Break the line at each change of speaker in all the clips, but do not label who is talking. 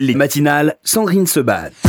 Les matinales, Sandrine Sebat.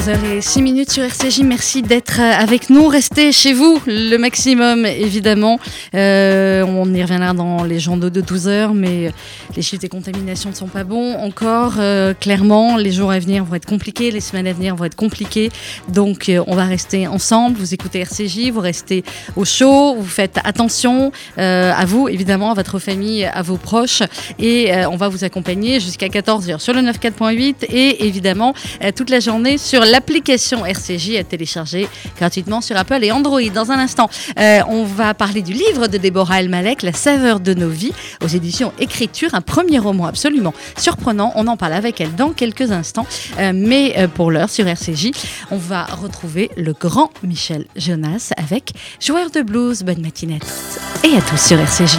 14h06 minutes sur RCJ, merci d'être euh, avec nous. Restez chez vous le maximum, évidemment. Euh, on y reviendra dans les journaux de 12h, mais les chiffres des contaminations ne sont pas bons encore. Euh, clairement, les jours à venir vont être compliqués, les semaines à venir vont être compliquées. Donc, on va rester ensemble. Vous écoutez RCJ, vous restez au chaud, vous faites attention à vous, évidemment, à votre famille, à vos proches. Et on va vous accompagner jusqu'à 14h sur le 94.8 et évidemment toute la journée sur la l'application RCJ à télécharger gratuitement sur Apple et Android. Dans un instant, euh, on va parler du livre de Déborah Elmalek, La saveur de nos vies, aux éditions Écriture, un premier roman absolument surprenant. On en parle avec elle dans quelques instants. Euh, mais euh, pour l'heure, sur RCJ, on va retrouver le grand Michel Jonas avec Joueur de blues. Bonne matinée à toutes et à tous sur RCJ.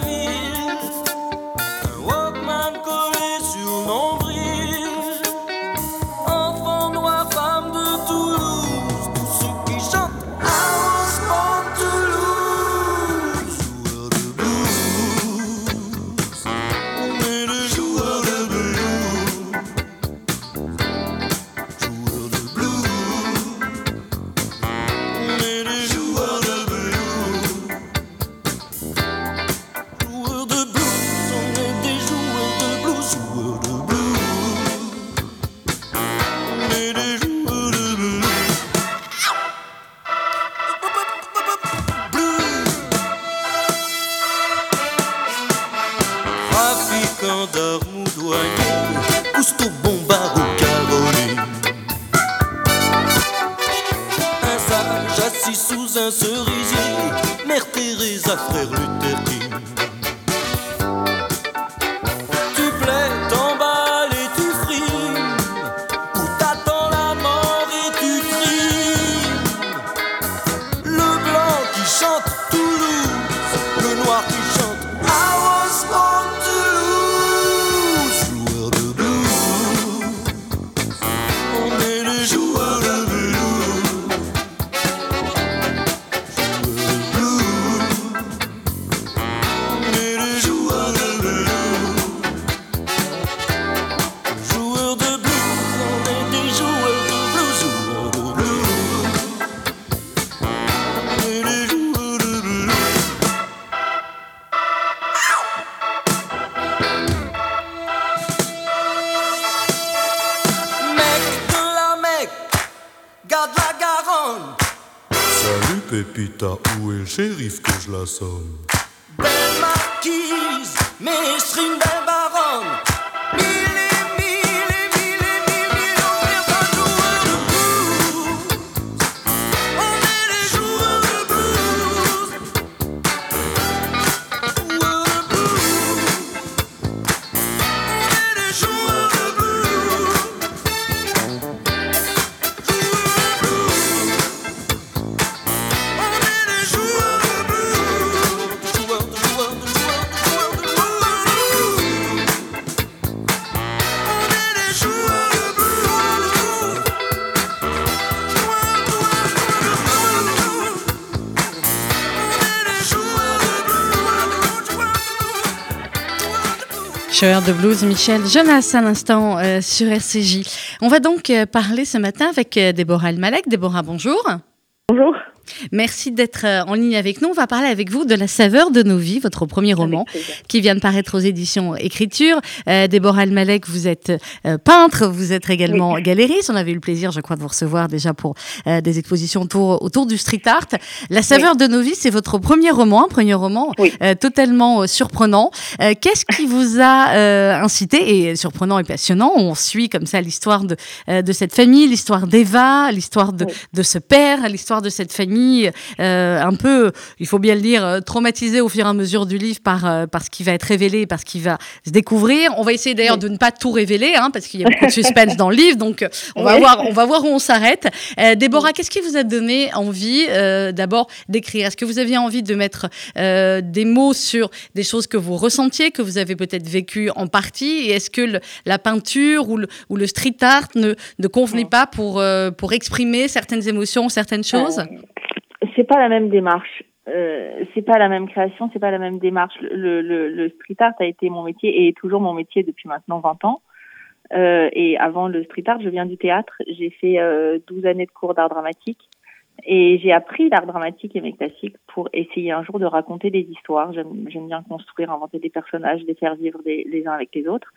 shérif que je la somme. Belle marquise, mes strings
de blues, Michel Jonas, à l'instant euh, sur RCJ. On va donc euh, parler ce matin avec euh, Déborah Almalek. Déborah, bonjour.
Bonjour.
Merci d'être euh, en ligne avec nous. On va parler avec vous de La saveur de nos vies, votre premier roman qui vient de paraître aux éditions Écriture. Euh, Déborah Almalek, vous êtes euh, peintre, vous êtes également galériste. On avait eu le plaisir, je crois, de vous recevoir déjà pour des expositions autour, autour du street art. La saveur de nos vies, c'est votre premier roman, un premier roman totalement surprenant. Qu'est-ce qui vous a incité, et surprenant et passionnant, on suit comme ça l'histoire de, de cette famille, l'histoire d'Eva, l'histoire de, de ce père, l'histoire de cette famille famille un peu, il faut bien le dire, traumatisée au fur et à mesure du livre par, par ce qui va être révélé, par ce qui va se découvrir. On va essayer d'ailleurs de ne pas tout révéler, hein, parce qu'il y a beaucoup de suspense dans le livre, donc on va, voir, on va voir où on s'arrête. Déborah, qu'est-ce qui vous a donné envie d'abord d'écrire? Est-ce que vous aviez envie de mettre des mots sur des choses que vous ressentiez, que vous avez peut-être vécues en partie? Et est-ce que la peinture ou le, ou le street art ne, ne convenait pas pour, euh, pour exprimer certaines émotions, certaines choses?
euh, C'est pas la même démarche. Euh, c'est pas la même création, c'est pas la même démarche. Le, le, le, street art a été mon métier et est toujours mon métier depuis maintenant 20 ans. Euh, et avant le street art, je viens du théâtre. J'ai fait 12 années de cours d'art dramatique. Et j'ai appris l'art dramatique et mes classiques pour essayer un jour de raconter des histoires. J'aime bien construire, inventer des personnages, les faire vivre des, les uns avec les autres.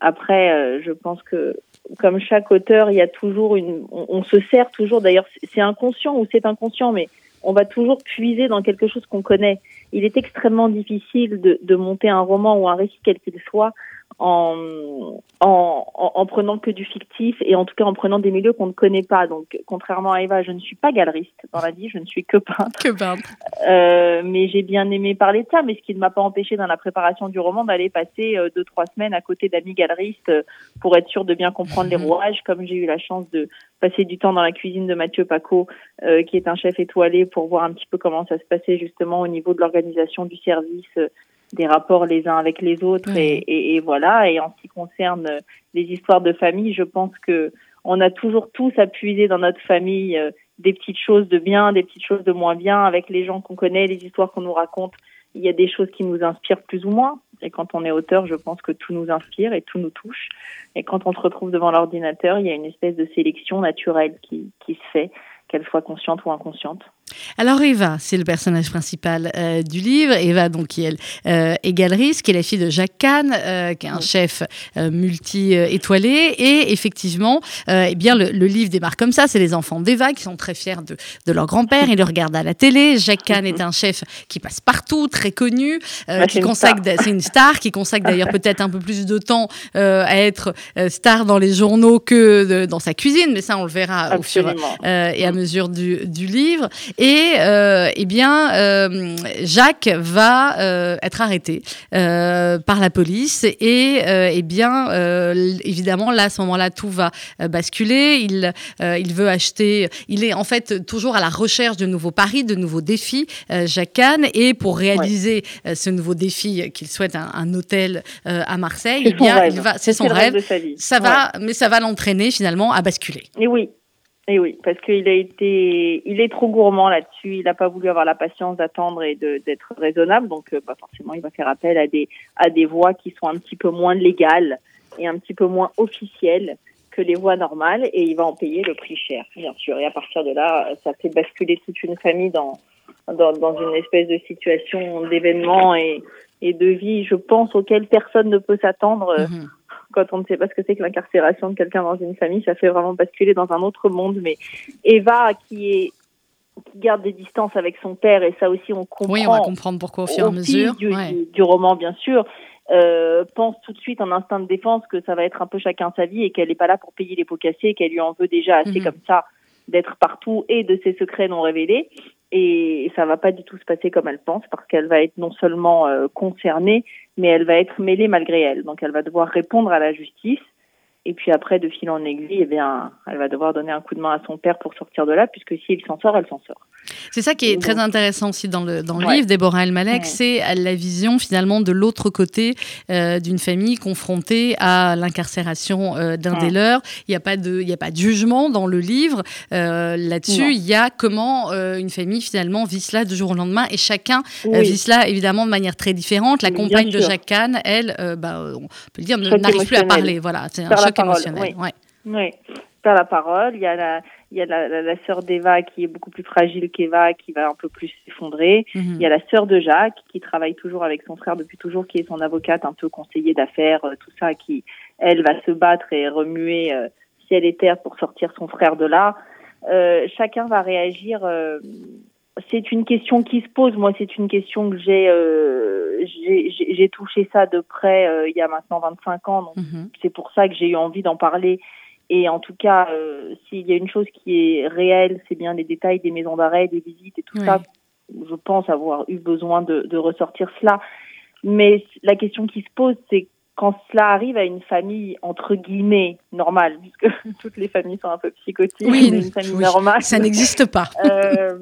Après, euh, je pense que comme chaque auteur, il y a toujours une, on, on se sert toujours. D'ailleurs, c'est inconscient ou c'est inconscient, mais on va toujours puiser dans quelque chose qu'on connaît. Il est extrêmement difficile de, monter un roman ou un récit quel qu'il soit en, en, en, prenant que du fictif et en tout cas en prenant des milieux qu'on ne connaît pas. Donc, contrairement à Eva, je ne suis pas galeriste dans la vie, je ne suis que peintre.
Que peintre.
Euh, mais j'ai bien aimé parler de ça, mais ce qui ne m'a pas empêché dans la préparation du roman d'aller passer euh, deux trois semaines à côté d'amis galeristes euh, pour être sûr de bien comprendre les mhm. rouages, comme j'ai eu la chance de passer du temps dans la cuisine de Mathieu Paco, euh, qui est un chef étoilé, pour voir un petit peu comment ça se passait justement au niveau de l'organisation du service des rapports les uns avec les autres et, et, voilà. Et en ce qui concerne les histoires de famille, je pense que on a toujours tous à puiser dans notre famille euh, des petites choses de bien, des petites choses de moins bien avec les gens qu'on connaît, les histoires qu'on nous raconte. Il y a des choses qui nous inspirent plus ou moins. Et quand on est auteur, je pense que tout nous inspire et tout nous touche. Et quand on se retrouve devant l'ordinateur, il y a une espèce de sélection naturelle qui, qui se fait, qu'elle soit consciente ou inconsciente.
Alors Eva, c'est le personnage principal euh, du livre. Eva, donc, qui est, euh, est galeriste, qui est la fille de Jacques Kahn, euh, qui est un chef multi-étoilé. Et effectivement, eh bien, le, livre démarre comme ça. C'est les enfants d'Eva qui sont très fiers de, de leur grand-père. Ils le regardent à la télé. Jacques Kahn est un chef qui passe partout, très connu, qui consacre, c'est une star, qui consacre d'ailleurs peut-être un peu plus de temps à être star dans les journaux que dans sa cuisine. Mais ça, on le verra au fur et à mesure du, du livre. Et euh, eh bien, euh, Jacques va euh, être arrêté par la police et eh bien, évidemment, là, à ce moment-là, tout va basculer. Il, il veut acheter. Il est en fait toujours à la recherche de nouveaux paris, de nouveaux défis, Jacques Kahn. Et pour réaliser ce nouveau défi qu'il souhaite un, hôtel à Marseille, eh bien, il va. C'est son rêve. Ça va, mais ça va l'entraîner finalement à basculer.
Et oui, et oui, parce qu'il a été, il est trop gourmand là-dessus. Il n'a pas voulu avoir la patience d'attendre et d'être raisonnable. Donc, euh, bah, forcément, il va faire appel à des à des voies qui sont un petit peu moins légales et un petit peu moins officielles que les voies normales. Et il va en payer le prix cher, bien sûr. Et à partir de là, ça fait basculer toute une famille dans dans, une espèce de situation d'événement et et de vie, je pense, auquel personne ne peut s'attendre. Mm-hmm quand on ne sait pas ce que c'est que l'incarcération de quelqu'un dans une famille, ça fait vraiment basculer dans un autre monde. Mais Eva, qui est qui garde des distances avec son père, et ça aussi on comprend.
Oui, on va comprendre pourquoi au fur et à mesure.
Du, du, roman, bien sûr. Euh, pense tout de suite en instinct de défense que ça va être un peu chacun sa vie et qu'elle n'est pas là pour payer les pots cassés, qu'elle lui en veut déjà assez mhm. comme ça d'être partout et de ses secrets non révélés. Et ça va pas du tout se passer comme elle pense parce qu'elle va être non seulement euh, concernée, mais elle va être mêlée malgré elle. Donc elle va devoir répondre à la justice. Et puis après, de fil en aiguille, eh bien, elle va devoir donner un coup de main à son père pour sortir de là, puisque s'il s'en sort, elle s'en sort.
C'est ça qui est très intéressant aussi dans le, dans le livre, Déborah El-Malek, c'est la vision finalement de l'autre côté euh, d'une famille confrontée à l'incarcération euh, d'un des leurs. Il n'y a, pas de, a pas de jugement dans le livre euh, là-dessus. Il y a comment une famille finalement vit cela du jour au lendemain et chacun vit cela évidemment de manière très différente. La compagne de Jacques Kahn, elle, bah, on peut le dire, n'arrive plus à parler. Voilà, c'est un choc émotionnel.
Oui. Ouais. Par la parole, il y a la, il y a la, la, sœur d'Eva qui est beaucoup plus fragile qu'Eva, qui va un peu plus s'effondrer. Mhm. Il y a la sœur de Jacques qui travaille toujours avec son frère depuis toujours, qui est son avocate, un peu conseiller d'affaires, euh, tout ça, qui elle va se battre et remuer euh, ciel et terre pour sortir son frère de là. Euh, chacun va réagir. Euh, c'est une question qui se pose. Moi, c'est une question que j'ai euh, j'ai touché ça de près il y a maintenant 25 ans. Donc, mhm. c'est pour ça que j'ai eu envie d'en parler Et en tout cas, euh, s'il y a une chose qui est réelle, c'est bien les détails des maisons d'arrêt, des visites et tout ça. Je pense avoir eu besoin de, de ressortir cela. Mais la question qui se pose, c'est quand cela arrive à une famille entre guillemets normale, puisque toutes les familles sont un peu psychotiques,
Oui,
mais une famille
oui,
normale.
Ça n'existe pas.
Euh,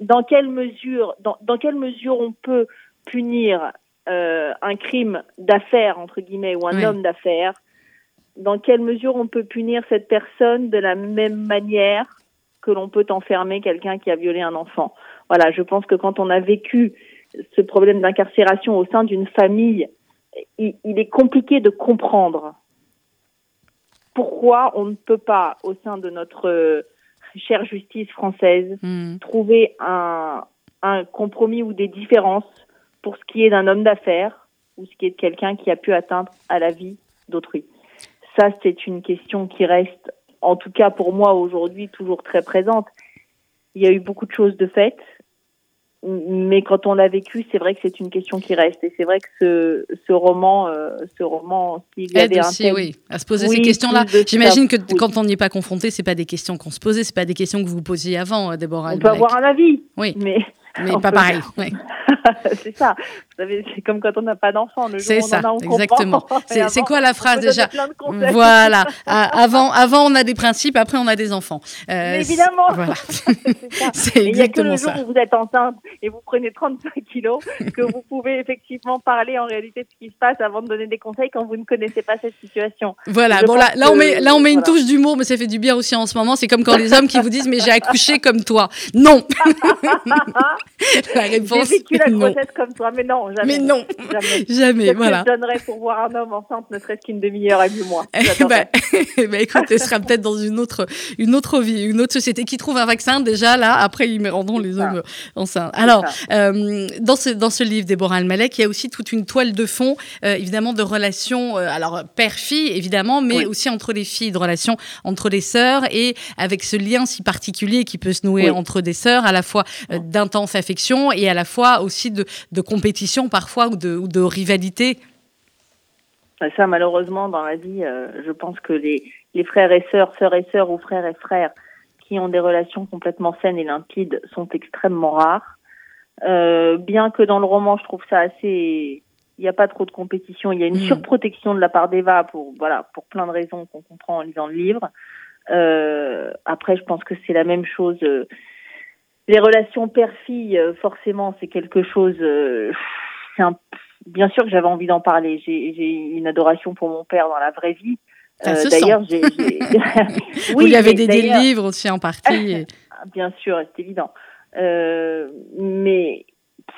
dans quelle mesure, dans, dans quelle mesure on peut punir euh, un crime d'affaires entre guillemets ou un
Oui.
homme d'affaires? Dans quelle mesure on peut punir cette personne de la même manière que l'on peut enfermer quelqu'un qui a violé un enfant? Voilà, je pense que quand on a vécu ce problème d'incarcération au sein d'une famille, il, il est compliqué de comprendre pourquoi on ne peut pas, au sein de notre euh, chère justice française,
Hmm.
trouver un, un compromis ou des différences pour ce qui est d'un homme d'affaires ou ce qui est de quelqu'un qui a pu atteindre à la vie d'autrui. Ça, c'est une question qui reste, en tout cas pour moi aujourd'hui, toujours très présente. Il y a eu beaucoup de choses de faites, mais quand on l'a vécu, c'est vrai que c'est une question qui reste. Et c'est vrai que ce, ce roman, euh, ce roman, s'il y
Aide
avait un
aussi,
thème
oui, à se poser
Oui,
ces questions-là. J'imagine que
oui.
quand on n'y est pas confronté, c'est pas des questions qu'on se posait, c'est pas des questions que vous vous posiez avant, euh, Déborah.
on peut avoir un avis,
Oui,
mais
mais
on
pas
peut-
pareil. oui.
c'est ça. Vous savez, c'est comme quand on n'a pas d'enfant. Le jour
C'est
où on
ça,
en a, on
exactement. C'est- quoi la
on
phrase déjà. Voilà. Ah, avant, avant, on a des principes, après, on a des enfants. Euh,
évidemment.
Voilà.
C'est ça. Et Il n'y a que le
exactement
jour où vous êtes enceinte et vous prenez 35 kilos que vous pouvez effectivement parler en réalité de ce qui se passe avant de donner des conseils quand vous ne connaissez pas cette situation.
Voilà,
Je
bon là, là on met, là on met une
voilà.
touche d'humour, mais ça fait du bien aussi en ce moment. C'est comme quand les hommes qui vous disent mais j'ai accouché comme toi. Non. La
J'ai
réponse
vécu la grossesse comme toi, mais non, jamais.
Mais non,
Jamais.
jamais. Voilà.
que je donnerais pour voir un homme enceinte, ne serait-ce qu'une demi-heure et.
Eh
J'adorerais.
ben, bah, écoute, elle sera peut-être dans une autre, une autre vie, une autre société qui trouve un vaccin déjà là. Après, ils rendront les
ça.
hommes enceintes. Alors, euh, dans ce dans ce livre, Déborah Almalek, il y a aussi toute une toile de fond, euh, évidemment, de relations, euh, alors père-fille évidemment, mais
Oui.
aussi entre les filles, de relations entre les sœurs et avec ce lien si particulier qui peut se nouer
Oui.
entre des sœurs, à la fois euh, d'intense affection et à la fois aussi de, de compétition parfois ou de, ou de rivalité.
Ça, malheureusement, dans la vie, euh, je pense que les, les frères et sœurs, sœurs et sœurs ou frères et frères qui ont des relations complètement saines et limpides sont extrêmement rares. Euh, bien que dans le roman, je trouve ça assez... Il n'y a pas trop de compétition. Il y a une
Mm.
surprotection de la part d'Eva pour, voilà, pour plein de raisons qu'on comprend en lisant le livre. Euh, après, je pense que c'est la même chose. Euh, les relations père-fille, euh, forcément, c'est quelque chose... euh, un Bien sûr que j'avais envie d'en parler. J'ai une adoration pour mon père dans la vraie vie. Euh,
Ça se
D'ailleurs, j'ai. j'ai-
Vous lui avez dédié le livre aussi en partie. et-
Bien sûr, c'est évident. Euh, mais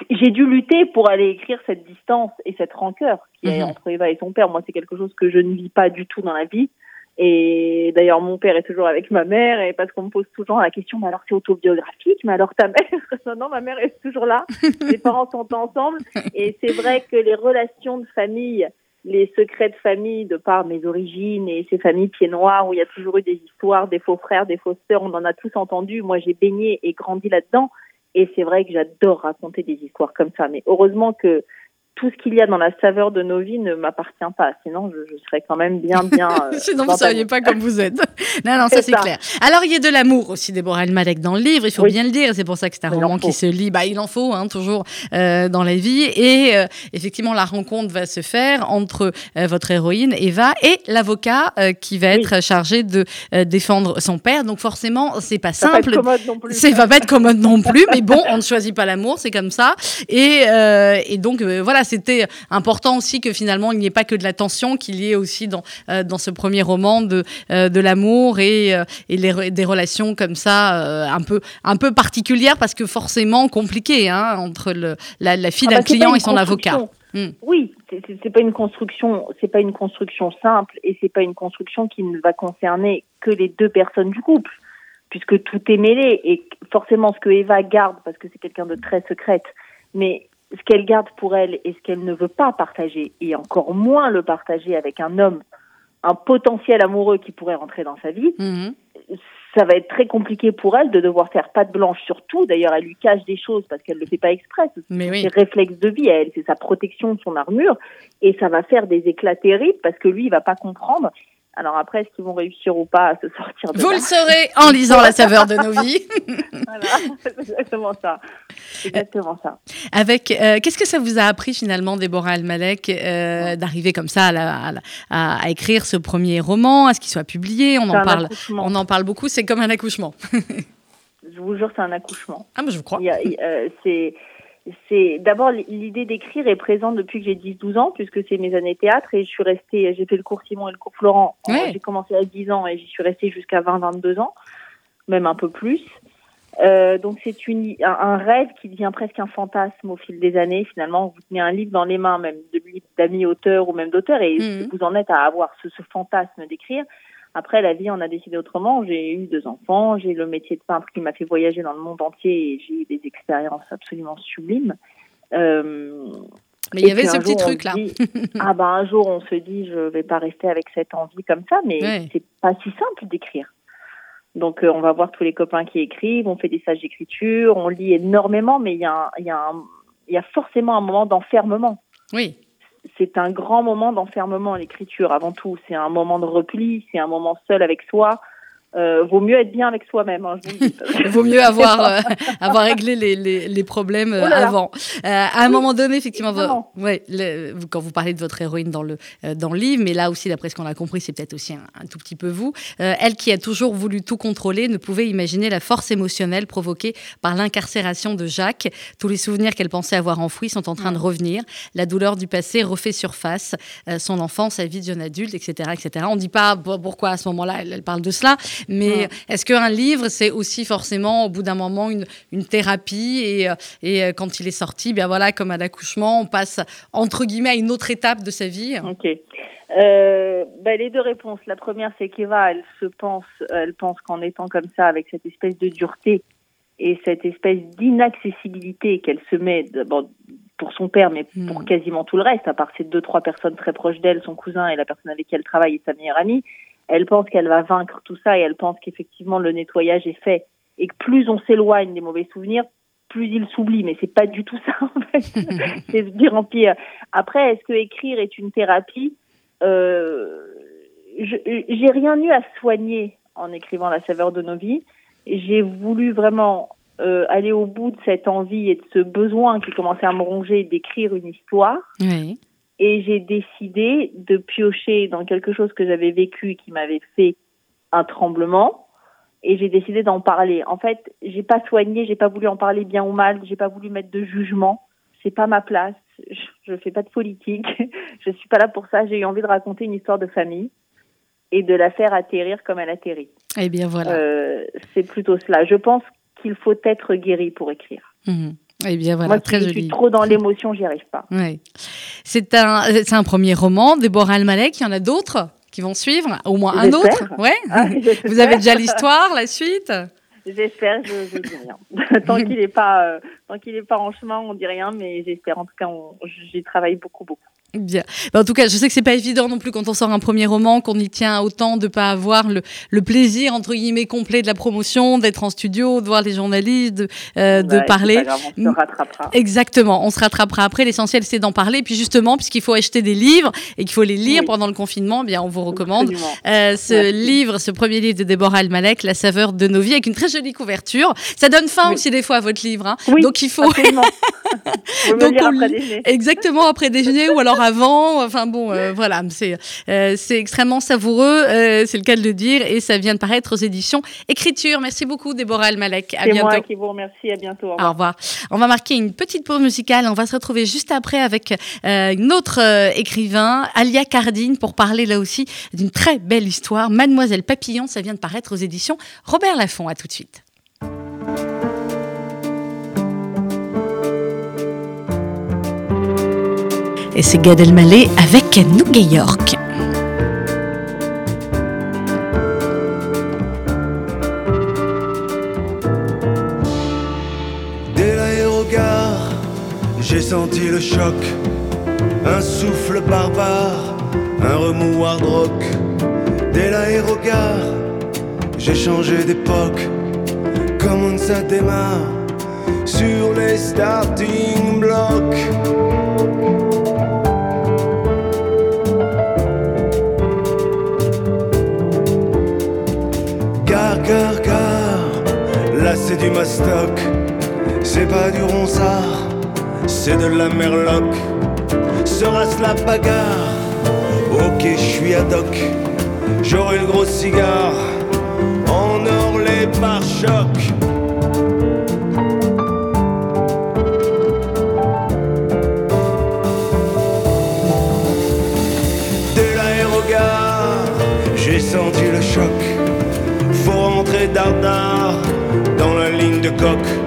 j'ai dû lutter pour aller écrire cette distance et cette rancœur qui est
Mhm.
entre Eva et son père. Moi, c'est quelque chose que je ne vis pas du tout dans la vie. Et d'ailleurs, mon père est toujours avec ma mère, et parce qu'on me pose toujours la question, mais alors c'est autobiographique, mais alors ta mère Non, non, ma mère est toujours là. Les parents sont ensemble, et c'est vrai que les relations de famille, les secrets de famille, de par mes origines et ces familles pieds noirs où il y a toujours eu des histoires, des faux frères, des fausses sœurs, on en a tous entendu. Moi, j'ai baigné et grandi là-dedans, et c'est vrai que j'adore raconter des histoires comme ça. Mais heureusement que tout ce qu'il y a dans la saveur de nos vies ne m'appartient pas. Sinon, je, je serais quand même bien, bien. euh,
Sinon, vous ne seriez pas comme vous êtes. non, non, ça
C'est ça.
clair. Alors, il y a de l'amour aussi, Déborah Elmalek, dans le livre. Il faut
Oui.
bien le dire. C'est pour ça que c'est un
Il
roman qui se lit. Bah, il en faut, hein, toujours euh, dans la vie. Et euh, effectivement, la rencontre va se faire entre euh, votre héroïne, Eva, et l'avocat euh, qui va
Oui.
être chargé de euh, défendre son père. Donc, forcément, c'est pas
Ça va pas
simple.
être commode non plus.
C'est va pas être commode non plus, mais bon, on ne choisit pas l'amour, c'est comme ça. Et, euh, et donc voilà, c'était important aussi que finalement il n'y ait pas que de la tension, qu'il y ait aussi dans euh, dans ce premier roman de euh, de l'amour et, euh, et les des relations comme ça un peu un peu particulières parce que forcément compliquées hein, entre le la, la fille
Ah
d'un
bah,
client et son avocat. Hmm.
Oui, c'est pas une construction, c'est pas une construction simple et c'est pas une construction qui ne va concerner que les deux personnes du couple, puisque tout est mêlé et forcément ce que Eva garde parce que c'est quelqu'un de très secrète, mais ce qu'elle garde pour elle et ce qu'elle ne veut pas partager et encore moins le partager avec un homme, un potentiel amoureux qui pourrait rentrer dans sa vie,
Mhm.
ça va être très compliqué pour elle de devoir faire patte blanche sur tout. D'ailleurs, elle lui cache des choses parce qu'elle ne le fait pas exprès. Ce sont
Mais oui.
ses réflexes de vie à elle, c'est sa protection, son armure. Et ça va faire des éclats terribles parce que lui, il va pas comprendre Alors après, est-ce qu'ils vont réussir ou pas à se sortir de
Vous
là
le saurez en lisant La saveur de nos vies.
Voilà, c'est exactement ça. Exactement ça.
Avec euh, qu'est-ce que ça vous a appris finalement, Déborah Almalek, euh, d'arriver comme ça à, la- à la- à- à écrire ce premier roman, à ce qu'il soit publié? On en
un
parle,
accouchement.
on en parle beaucoup. C'est comme un accouchement.
Je vous jure, c'est un accouchement.
Ah, moi je vous crois.
Euh, c'est c'est d'abord l'idée d'écrire est présente depuis que j'ai 10-12 ans puisque c'est mes années théâtre et je suis restée j'ai fait le cours Simon et le cours Florent
Ouais.
j'ai commencé à 10 ans et j'y suis restée jusqu'à 20-22 ans même un peu plus Euh, donc c'est une un, rêve qui devient presque un fantasme au fil des années finalement vous tenez un livre dans les mains même de livres d'amis auteurs ou même d'auteurs et
Mhm.
vous en êtes à avoir ce, ce fantasme d'écrire après, la vie en a décidé autrement. J'ai eu deux enfants, j'ai le métier de peintre qui m'a fait voyager dans le monde entier et j'ai eu des expériences absolument sublimes. Euh,
Mais il y avait ce petit truc là.
dit, ah ben un jour, on se dit, je vais pas rester avec cette envie comme ça, mais
Ouais.
c'est pas si simple d'écrire. Donc, euh, on va voir tous les copains qui écrivent, on fait des stages d'écriture, on lit énormément, mais y y, il y a forcément un moment d'enfermement
Oui.
C'est un grand moment d'enfermement l'écriture avant tout. C'est un moment de repli, c'est un moment seul avec soi. Euh, vaut mieux être bien avec soi-même. Hein,
vaut mieux avoir, euh, avoir réglé les, les, les problèmes euh,
Oh là là.
avant. Euh, à un
Oui,
moment donné, effectivement, vo-
évidemment.
ouais, le- vous- quand vous parlez de votre héroïne dans le, euh, dans le livre, mais là aussi, d'après ce qu'on a compris, c'est peut-être aussi un, un tout petit peu vous, euh, elle qui a toujours voulu tout contrôler ne pouvait imaginer la force émotionnelle provoquée par l'incarcération de Jacques. Tous les souvenirs qu'elle pensait avoir enfouis sont en train de revenir. La douleur du passé refait surface. Euh, son enfance, sa vie de jeune adulte, etc. etc. On ne dit pas pourquoi à ce moment-là elle, elle parle de cela, mais est-ce qu'un livre, c'est aussi forcément au bout d'un moment une, une thérapie et, euh, et euh, quand il est sorti, bien voilà, comme à l'accouchement, on passe entre guillemets à une autre étape de sa vie?
Ok. Euh, ben, les deux réponses. La première, c'est qu'Eva, elle se pense, elle pense qu'en étant comme ça, avec cette espèce de dureté et cette espèce d'inaccessibilité qu'elle se met d'abord pour son père, mais pour
Hmm.
quasiment tout le reste, à part ces deux, trois personnes très proches d'elle, son cousin et la personne avec qui elle travaille et sa meilleure amie, elle pense qu'elle va vaincre tout ça et elle pense qu'effectivement le nettoyage est fait et que plus on s'éloigne des mauvais souvenirs, plus ils s'oublient. Mais c'est pas du tout ça, en fait. c'est dire en pire. Après, est-ce que écrire est une thérapie? Euh, J'ai rien eu à soigner en écrivant La saveur de nos vies. J'ai voulu vraiment euh, aller au bout de cette envie et de ce besoin qui commençait à me ronger d'écrire une histoire.
Oui.
Et j'ai décidé de piocher dans quelque chose que j'avais vécu qui m'avait fait un tremblement. Et j'ai décidé d'en parler. En fait, j'ai pas soigné, j'ai pas voulu en parler bien ou mal, j'ai pas voulu mettre de jugement. C'est pas ma place. Je, je fais pas de politique. je suis pas là pour ça. J'ai eu envie de raconter une histoire de famille et de la faire atterrir comme elle atterrit.
Eh bien voilà.
Euh, c'est plutôt cela. Je pense qu'il faut être guéri pour écrire.
Mhm. Eh bien voilà,
Moi,
très
si je
joli.
suis trop dans l'émotion, j'y arrive pas.
Ouais. C'est un, c'est un premier roman, Déborah Almalek. Il y en a d'autres qui vont suivre, au moins un autre. Ouais.
Ah,
Vous avez déjà l'histoire, la suite?
J'espère, je, je dis rien. tant qu'il n'est pas, euh, tant qu'il est pas en chemin, on dit rien, mais j'espère. En tout cas, j'y travaille beaucoup, beaucoup.
Bien. Ben, en tout cas, je sais que c'est pas évident non plus quand on sort un premier roman, qu'on y tient autant de pas avoir le, le plaisir entre guillemets complet de la promotion, d'être en studio, de voir les journalistes, de, euh, de
Ouais,
parler.
grave, on se rattrapera.
Exactement, on se rattrapera après. L'essentiel, c'est d'en parler. Puis justement, puisqu'il faut acheter des livres et qu'il faut les lire
Oui.
pendant le confinement, eh bien on vous recommande euh, ce
Merci.
livre, ce premier livre de Déborah Almalek, La saveur de nos vies, avec une très jolie couverture. Ça donne faim
Oui.
aussi des fois à votre livre. hein.
Oui,
Donc il faut Donc, on
après
exactement après déjeuner ou alors avant. Enfin bon, euh, voilà, c'est euh, c'est extrêmement savoureux, euh, c'est le cas de le dire, et ça vient de paraître aux éditions Écriture. Merci beaucoup, Déborah Almalek. À
C'est
bientôt.
moi qui vous remercie. À bientôt. Au revoir.
Au revoir. On va marquer une petite pause musicale. On va se retrouver juste après avec euh, écrivain, Alia Cardine, pour parler là aussi d'une très belle histoire. Mademoiselle Papillon, ça vient de paraître aux éditions Robert Laffont. À tout de suite. Et c'est Gad Elmaleh avec New York.
Dès l'aérogare, j'ai senti le choc. Un souffle barbare, un remous hard rock. Dès l'aérogare, j'ai changé d'époque. Comme on ça démarre sur les starting blocks. C'est du mastoc, c'est pas du ronsard, c'est de la merloc. Sera-ce la bagarre? Ok, je suis ad hoc, j'aurai le gros cigare, en or les pare-chocs. De l'aérogare, j'ai senti le choc. Faut rentrer dardard la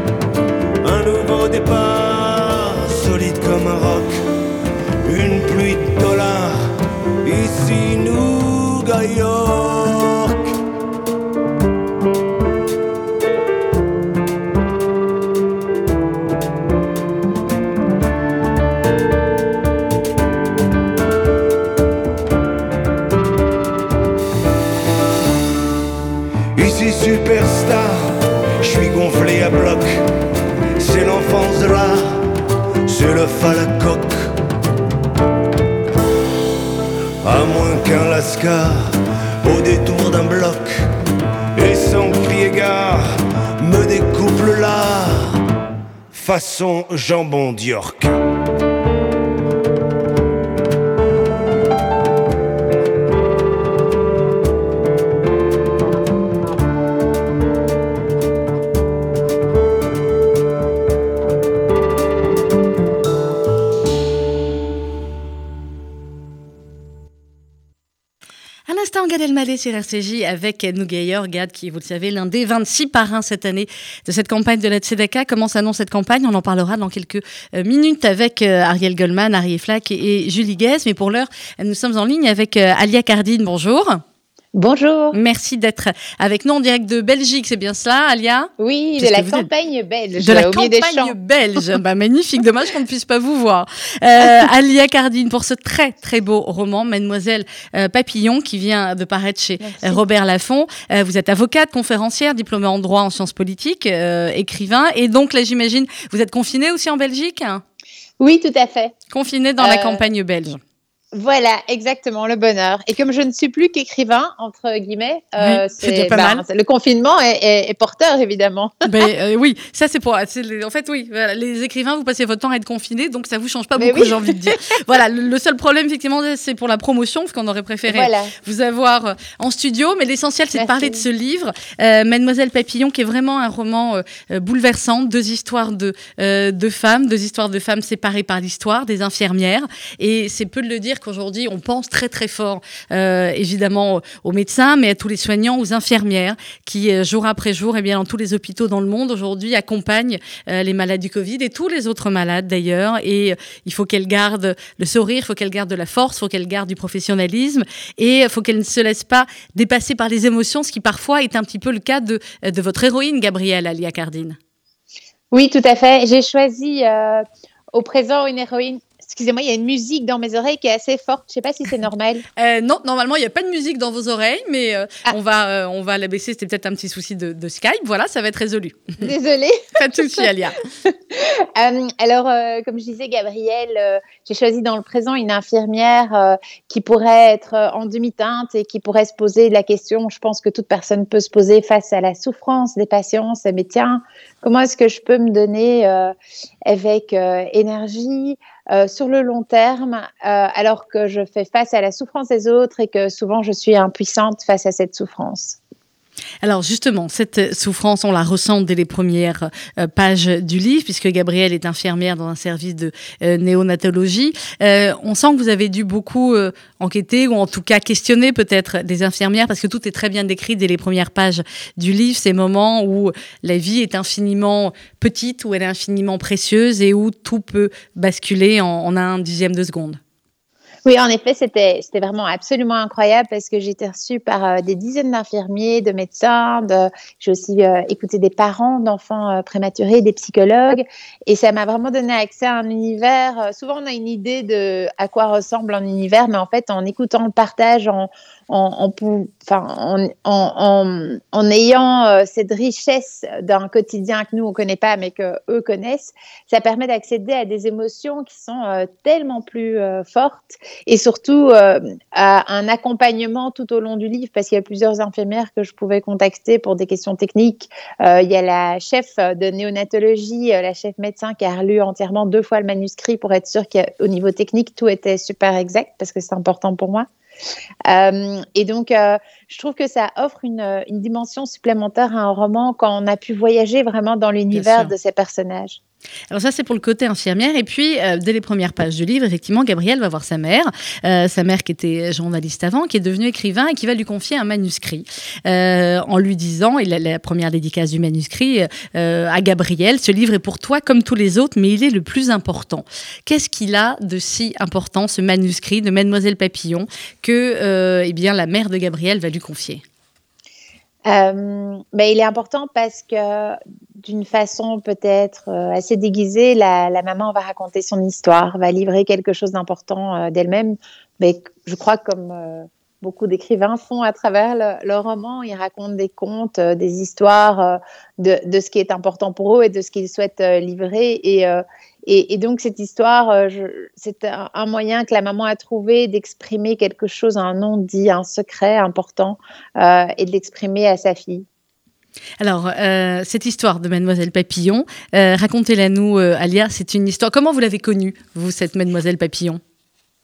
c'est le coque. À moins qu'un lascar au détour d'un bloc et sans crier gare me découpe le lard façon jambon d'York.
Elmaleh sur RCJ avec Nougayer, Gad, qui, vous le savez, l'un des 26 parrains cette année de cette campagne de la Tzedaka. Comment s'annonce cette campagne? On en parlera dans quelques euh, minutes avec euh, Ariel Goldman, Ariel Flack et, et Julie Guez. Mais pour l'heure, nous sommes en ligne avec euh, Alia Cardine. Bonjour.
Bonjour.
Merci d'être avec nous en direct de Belgique, c'est bien cela, Alia?
Oui, de la campagne belge.
De la
au milieu des
campagne belge. bah, magnifique, dommage qu'on ne puisse pas vous voir. Euh, Alia Cardine, pour ce très très beau roman, Mademoiselle euh, Papillon, qui vient de paraître chez
Merci.
Robert Laffont. Euh, vous êtes avocate, conférencière, diplômée en droit en sciences politiques, écrivain. Et donc là, j'imagine, vous êtes confinée aussi en Belgique?
Oui, tout à fait.
Confinée dans la campagne belge.
Voilà, exactement, le bonheur. Et comme je ne suis plus qu'écrivain, entre guillemets, euh,
Oui, c'est pas mal.
c'est- le confinement est, est- est porteur, évidemment.
Ben, euh, oui, ça c'est pour. les- en fait, oui, les écrivains, vous passez votre temps à être confinés, donc ça vous change pas
Mais
beaucoup,
oui.
j'ai envie de dire. voilà, le, le seul problème, effectivement, c'est pour la promotion, parce qu'on aurait préféré
Voilà.
vous avoir euh, en studio. Mais l'essentiel, c'est de parler de ce livre, euh, Mademoiselle Papillon, qui est vraiment un roman bouleversant. Deux histoires de, de femmes, deux histoires de femmes séparées par l'histoire, des infirmières. Et c'est peu de le dire qu'aujourd'hui, on pense très très fort, euh, évidemment, aux médecins, mais à tous les soignants, aux infirmières, qui euh, jour après jour, et bien dans tous les hôpitaux dans le monde aujourd'hui, accompagnent euh, les malades du Covid et tous les autres malades d'ailleurs. Et il faut qu'elles gardent le sourire, il faut qu'elles gardent de la force, il faut qu'elles gardent du professionnalisme et il faut qu'elles ne se laissent pas dépasser par les émotions, ce qui parfois est un petit peu le cas de, de votre héroïne, Gabrielle Alia Cardine.
Oui, tout à fait. J'ai choisi au présent une héroïne. Excusez-moi, il y a une musique dans mes oreilles qui est assez forte. Je ne sais pas si c'est normal.
Euh, non, normalement, il n'y a pas de musique dans vos oreilles, mais euh,
Ah.
on, va, euh, on va la baisser. C'était peut-être un petit souci de, de Skype. Voilà, ça va être résolu.
Désolée.
Pas de souci, Alia.
Euh, alors, comme je disais, Gabrielle, euh, j'ai choisi dans le présent une infirmière qui pourrait être en demi-teinte et qui pourrait se poser la question, je pense que toute personne peut se poser face à la souffrance des patients, mais tiens, comment est-ce que je peux me donner avec énergie euh, sur le long terme euh, alors que je fais face à la souffrance des autres et que souvent je suis impuissante face à cette souffrance.
Alors justement, cette souffrance, on la ressent dès les premières euh, pages du livre, puisque Gabrielle est infirmière dans un service de euh, néonatologie. Euh, on sent que vous avez dû beaucoup euh, enquêter, ou en tout cas questionner peut-être des infirmières, parce que tout est très bien décrit dès les premières pages du livre, ces moments où la vie est infiniment petite, où elle est infiniment précieuse, et où tout peut basculer en, en un dixième de seconde.
Oui, en effet, c'était vraiment absolument incroyable parce que j'ai été reçue par euh, des dizaines d'infirmiers, de médecins, de, j'ai aussi euh, écouté des parents d'enfants euh, prématurés, des psychologues, et ça m'a vraiment donné accès à un univers. souvent, on a une idée de à quoi ressemble un univers, mais en fait, en écoutant le partage, en, en, ayant euh, cette richesse d'un quotidien que nous on connaît pas mais que eux connaissent, ça permet d'accéder à des émotions qui sont euh, tellement plus euh, fortes et surtout à un accompagnement tout au long du livre parce qu'il y a plusieurs infirmières que je pouvais contacter pour des questions techniques. il y a la chef de néonatologie, la chef médecin qui a relu entièrement deux fois le manuscrit pour être sûr qu'au niveau technique tout était super exact parce que c'est important pour moi. Euh, et donc, euh, je trouve que ça offre une, une, dimension supplémentaire à un roman quand on a pu voyager vraiment dans l'univers de ces personnages.
Alors ça, c'est pour le côté infirmière. Et puis, euh, dès les premières pages du livre, effectivement, Gabriel va voir sa mère, euh, sa mère qui était journaliste avant, qui est devenue écrivain et qui va lui confier un manuscrit euh, en lui disant, et la, la, première dédicace du manuscrit à Gabriel, ce livre est pour toi comme tous les autres, mais il est le plus important. Qu'est-ce qu'il a de si important, ce manuscrit de Mademoiselle Papillon, que eh bien, la mère de Gabriel va lui confier?
Euh, ben, il est important parce que d'une façon peut-être euh, assez déguisée, la, maman va raconter son histoire, va livrer quelque chose d'important euh, d'elle-même. Mais je crois comme euh, beaucoup d'écrivains font à travers le, roman, ils racontent des contes, des histoires de, de, ce qui est important pour eux et de ce qu'ils souhaitent livrer. Et, et, donc cette histoire, euh, c'est un, moyen que la maman a trouvé d'exprimer quelque chose, un non-dit, un secret important, euh, et de l'exprimer à sa fille.
Alors, euh, cette histoire de Mademoiselle Papillon, racontez-la nous, Alia. C'est une histoire. Comment vous l'avez connue, vous, cette Mademoiselle Papillon?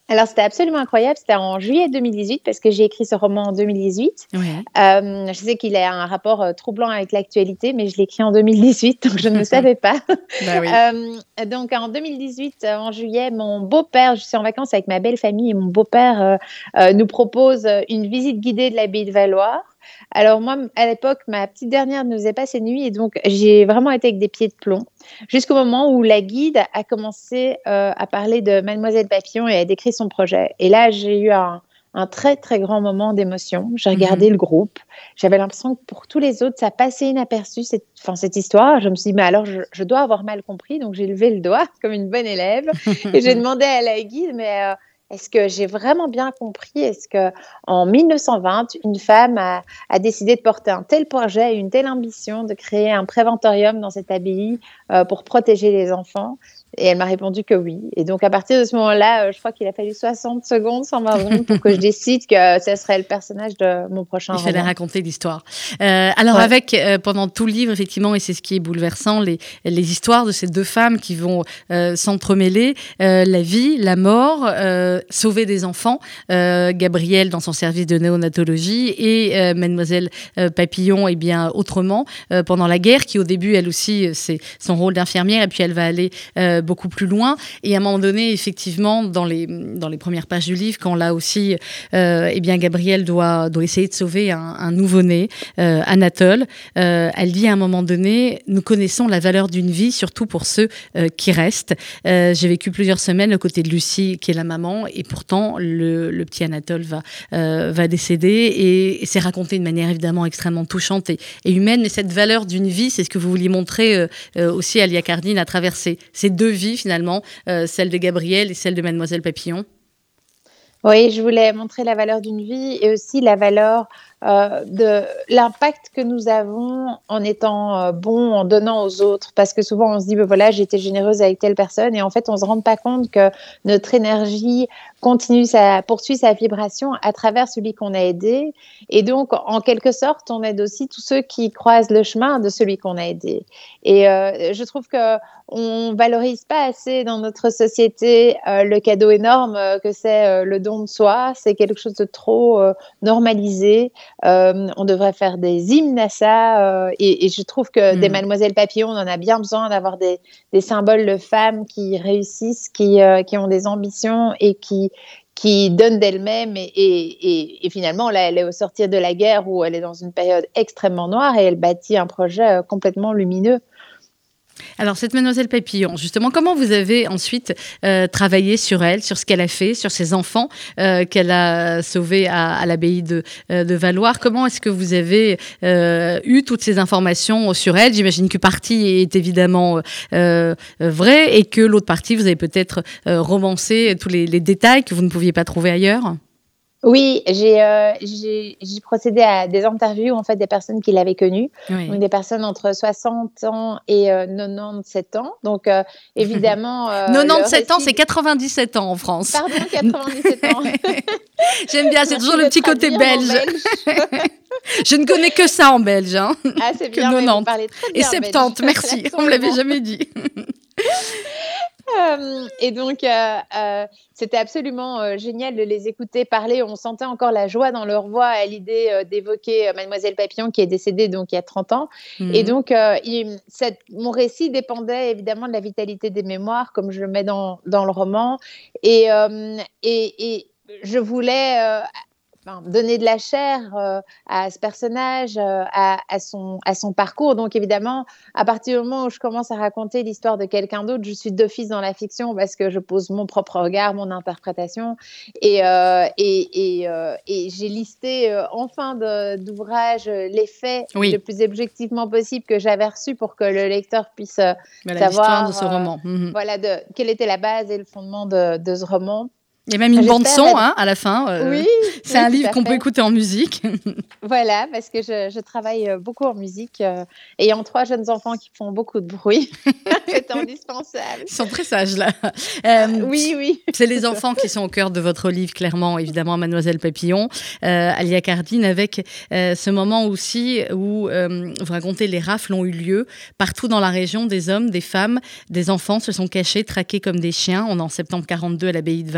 Alors, c'était absolument incroyable. C'était en juillet 2018 parce que j'ai écrit ce roman en 2018. Ouais. Euh, je sais qu'il a un rapport euh, troublant avec l'actualité, mais je l'ai écrit en 2018, donc je ne le savais pas. bah oui. euh, donc, en 2018, euh, en juillet, mon beau-père, je suis en vacances avec ma belle famille et mon beau-père euh, nous propose une visite guidée de l'abbaye de Valois. Alors moi, à l'époque, ma petite dernière ne faisait pas ses nuits et donc j'ai vraiment été avec des pieds de plomb jusqu'au moment où la guide a commencé euh, à parler de Mademoiselle Papillon et a décrit son projet. Et là, j'ai eu un, un, très très grand moment d'émotion. J'ai regardé mmh. le groupe. J'avais l'impression que pour tous les autres, ça passait inaperçu cette, cette histoire. Je me suis dit, mais alors je, je dois avoir mal compris. Donc j'ai levé le doigt comme une bonne élève et j'ai demandé à la guide, mais... Euh, est-ce que j'ai vraiment bien compris? Est-ce que en 1920, une femme a, décidé de porter un tel projet, une telle ambition de créer un préventorium dans cette abbaye euh, pour protéger les enfants? Et elle m'a répondu que oui. Et donc, à partir de ce moment-là, euh, je crois qu'il a fallu 60 secondes, sans rendre pour que je décide que ce serait le personnage de mon prochain
Il
roman.
Fallait raconter l'histoire. Euh, alors, ouais. avec, euh, pendant tout le livre, effectivement, et c'est ce qui est bouleversant, les, les histoires de ces deux femmes qui vont euh, s'entremêler, euh, la vie, la mort, euh, sauver des enfants, Gabrielle dans son service de néonatologie et Mademoiselle Papillon, et eh bien autrement, pendant la guerre, qui au début, elle aussi, c'est son rôle d'infirmière, et puis elle va aller beaucoup plus loin. Et à un moment donné, effectivement, dans les, dans les premières pages du livre, quand là aussi, euh, eh bien, Gabrielle doit, doit essayer de sauver un, un nouveau-né, euh, Anatole, euh, elle dit à un moment donné, nous connaissons la valeur d'une vie, surtout pour ceux euh, qui restent. J'ai vécu plusieurs semaines aux côtés de Lucie, qui est la maman, et pourtant, le, le petit Anatole va, va décéder. Et, c'est raconté de manière évidemment extrêmement touchante et, et humaine. Mais cette valeur d'une vie, c'est ce que vous vouliez montrer aussi à Lia Cardine à travers ces, ces deux vie finalement, euh, celle de Gabrielle et celle de Mademoiselle Papillon?
Oui, je voulais montrer la valeur d'une vie et aussi la valeur de l'impact que nous avons en étant euh, bon, en donnant aux autres. Parce que souvent, on se dit, ben voilà, été généreuse avec telle personne, et en fait, on ne se rend pas compte que notre énergie continue sa, poursuit sa vibration à travers celui qu'on a aidé. Et donc, en quelque sorte, on aide aussi tous ceux qui croisent le chemin de celui qu'on a aidé. Et euh, je trouve que on valorise pas assez dans notre société euh, le cadeau énorme euh, que c'est euh, le don de soi. C'est quelque chose de trop normalisé. Euh, on devrait faire des hymnes à ça. Euh, et, et, je trouve que mmh. des Mademoiselles Papillon, on en a bien besoin d'avoir des, des, symboles de femmes qui réussissent, qui, euh, qui ont des ambitions et qui, qui donnent d'elles-mêmes. Et, et, et, finalement, là, elle est au sortir de la guerre où elle est dans une période extrêmement noire et elle bâtit un projet complètement lumineux.
Alors, cette mademoiselle Papillon, justement, comment vous avez ensuite euh, travaillé sur elle, sur ce qu'elle a fait, sur ses enfants euh, qu'elle a sauvés à, l'abbaye de, euh, Comment est-ce que vous avez euh, eu toutes ces informations sur elle? J'imagine que partie est évidemment vraie et que l'autre partie, vous avez peut-être romancé tous les, détails que vous ne pouviez pas trouver ailleurs
Oui, j'ai euh, j'ai procédé à des interviews en fait des personnes qui l'avaient connu,
Oui.
donc des personnes entre 60 ans et euh, 97 ans. Donc euh, évidemment. euh, le
97 ans, c'est 97 ans en France.
Pardon, 97 ans.
J'aime bien, c'est toujours le petit côté belge. Je ne connais que ça en belge. Hein.
Ah, c'est
Que
bien, mais vous
90.
très
Et
bien belge.
70, merci. On me l'avait jamais dit.
Euh, et donc, euh, euh, c'était absolument génial de les écouter parler. On sentait encore la joie dans leur voix à l'idée d'évoquer Mademoiselle Papillon qui est décédée donc il y a 30 ans. Et
Mhm.
donc, il- cette- mon récit dépendait évidemment de la vitalité des mémoires, comme je le mets dans, dans le roman. Et, et, et je voulais euh, enfin, donner de la chair euh, à ce personnage, euh, à, à son, à son parcours. Donc, évidemment, à partir du moment où je commence à raconter l'histoire de quelqu'un d'autre, je suis d'office dans la fiction parce que je pose mon propre regard, mon interprétation. Et, euh, et, et, et j'ai listé en fin d'ouvrage les faits
Oui.
le plus objectivement possible que j'avais reçus pour que le lecteur puisse
Voilà
savoir,
de ce roman. Mhm.
voilà de quelle était la base et le fondement de, de ce roman.
Il y a même une
J'espère
bande son
être-
hein, à la fin. euh,
oui,
C'est
oui,
un livre qu'on peut écouter en musique.
Voilà, parce que je, je travaille euh, beaucoup en musique, euh, ayant trois jeunes enfants qui font beaucoup de bruit. C'est indispensable.
Ils sont très sages là. Euh,
Oui, oui.
C'est les enfants qui sont au cœur de votre livre, clairement, évidemment, Mademoiselle Papillon, Alia Cardine, avec ce moment aussi où vous racontez les rafles ont eu lieu partout dans la région. Des hommes, des femmes, des enfants se sont cachés, traqués comme des chiens. On est en septembre 42 à l'abbaye de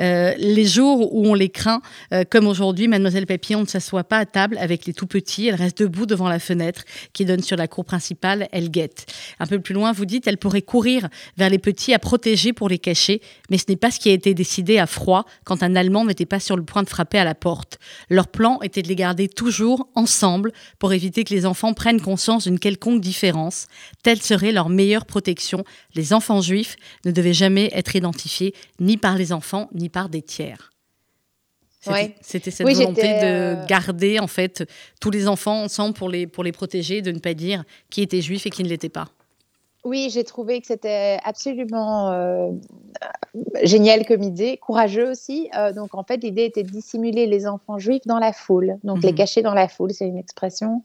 Euh, les jours où on les craint, euh, comme aujourd'hui, Mademoiselle Papillon ne s'assoit pas à table avec les tout petits. Elle reste debout devant la fenêtre qui donne sur la cour principale. Elle guette. Un peu plus loin, vous dites, elle pourrait courir vers les petits à protéger pour les cacher, mais ce n'est pas ce qui a été décidé à froid quand un Allemand n'était pas sur le point de frapper à la porte. Leur plan était de les garder toujours ensemble pour éviter que les enfants prennent conscience d'une quelconque différence. Telle serait leur meilleure protection. Les enfants juifs ne devaient jamais être identifiés ni par les enfants ni par des tiers. C'était
Ouais.
cette
Oui,
volonté de
euh,
garder en fait tous les enfants ensemble pour les, pour les protéger, de ne pas dire qui était juif et qui ne l'était pas.
Oui, j'ai trouvé que c'était absolument euh, génial comme idée, courageux aussi. Euh, donc, en fait, l'idée était de dissimuler les enfants juifs dans la foule, donc les
Mhm.
cacher dans la foule, c'est une expression.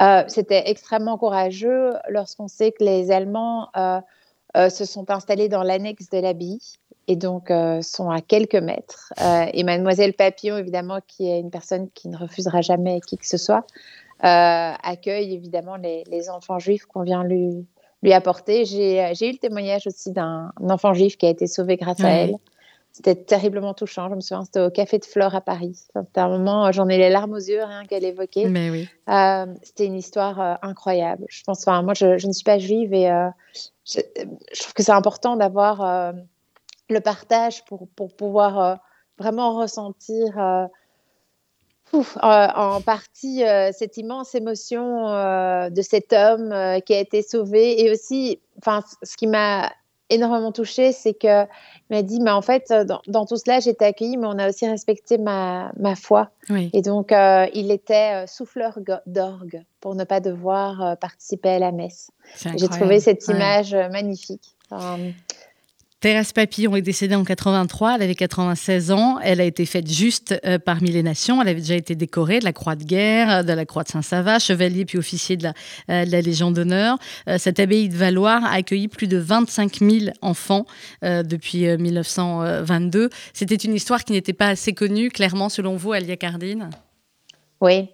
Euh, c'était extrêmement courageux lorsqu'on sait que les Allemands se sont installés dans l'annexe de l'abbaye et donc euh, sont à quelques mètres. Euh, et Mademoiselle Papillon, évidemment, qui est une personne qui ne refusera jamais qui que ce soit, euh, accueille évidemment les, les enfants juifs qu'on vient lui, lui apporter. J'ai eu le témoignage aussi d'un enfant juif qui a été sauvé grâce à elle. C'était terriblement touchant. Je me souviens, c'était au Café de Flore à Paris. C'était un moment, j'en ai les larmes aux yeux, rien qu'à l'évoquer.
Mais oui.
Euh, c'était une histoire euh, incroyable. Je pense, enfin, moi, je, je ne suis pas juive et euh, je, je trouve que c'est important d'avoir le partage pour, pour pouvoir euh, vraiment ressentir euh, ouf, euh, en partie cette immense émotion de cet homme qui a été sauvé. Et aussi, enfin, ce qui m'a énormément touchée, c'est que il m'a dit, mais en fait, dans, dans tout cela, j'étais accueillie, mais on a aussi respecté ma, ma foi.
Oui.
Et donc, il était souffleur d'orgue pour ne pas devoir participer à la messe. J'ai trouvé cette image magnifique. Euh,
Thérèse Papillon est décédée en 83, elle avait 96 ans, elle a été faite juste euh, parmi les nations, elle avait déjà été décorée de la Croix de guerre, de la Croix de Saint-Sava, chevalier puis officier de la, euh, de la Légion d'honneur. Euh, cette abbaye de Valoir a accueilli plus de 25 000 enfants euh, depuis euh, 1922. C'était une histoire qui n'était pas assez connue, clairement, selon vous, Alia Cardine?
Oui,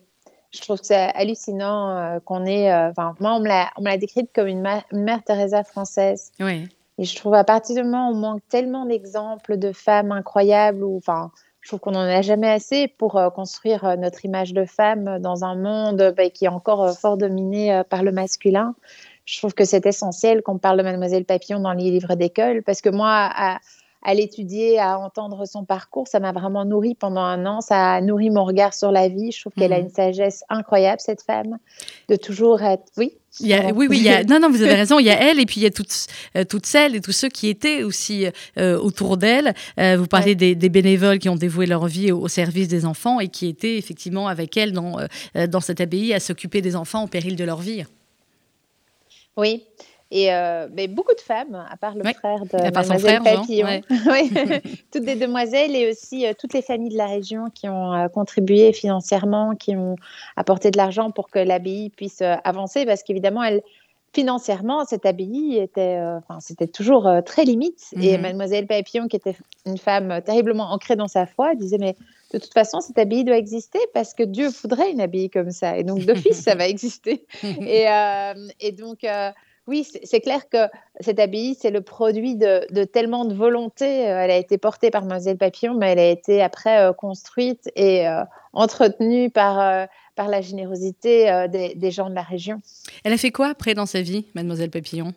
je trouve que c'est hallucinant euh, qu'on ait. euh, Enfin, moi, on me l'a on me l'a décrite comme une, ma- une mère Teresa française.
Oui.
Et je trouve à partir du moment où on manque tellement d'exemples de femmes incroyables, ou enfin, je trouve qu'on n'en a jamais assez pour euh, construire euh, notre image de femme dans un monde euh, bah, qui est encore euh, fort dominé euh, par le masculin. Je trouve que c'est essentiel qu'on parle de Mademoiselle Papillon dans les livres d'école, parce que moi, à, à l'étudier, à entendre son parcours, ça m'a vraiment nourri pendant un an. Ça a nourri mon regard sur la vie. Je trouve qu'elle a
Mhm.
une sagesse incroyable, cette femme, de toujours être. Oui?
Il y a,
Pardon.
oui, oui, il y a, non, non, vous avez raison. Il y a elle et puis il y a toutes, euh, toutes celles et tous ceux qui étaient aussi euh, autour d'elle. Euh, vous parlez
Ouais.
des, des bénévoles qui ont dévoué leur vie au, au service des enfants et qui étaient effectivement avec elle dans, euh, dans cette abbaye à s'occuper des enfants au péril de leur vie.
Oui, Et mais beaucoup de femmes, à part le frère de
Mademoiselle
Papillon. toutes les demoiselles et aussi toutes les familles de la région qui ont contribué financièrement, qui ont apporté de l'argent pour que l'abbaye puisse avancer, parce qu'évidemment, elle, financièrement, cette abbaye était, euh, enfin, c'était toujours euh, très limite. Et mhm. Mademoiselle Papillon, qui était une femme terriblement ancrée dans sa foi, disait mais de toute façon, cette abbaye doit exister parce que Dieu voudrait une abbaye comme ça. Et donc, d'office, ça va exister. Et, euh, et donc, oui, c'est clair que cette abbaye, c'est le produit de, tellement de volonté. Elle a été portée par Mademoiselle Papillon, mais elle a été après construite et entretenue par par la générosité euh, des, gens de la région.
Elle a fait quoi après dans sa vie, mademoiselle Papillon?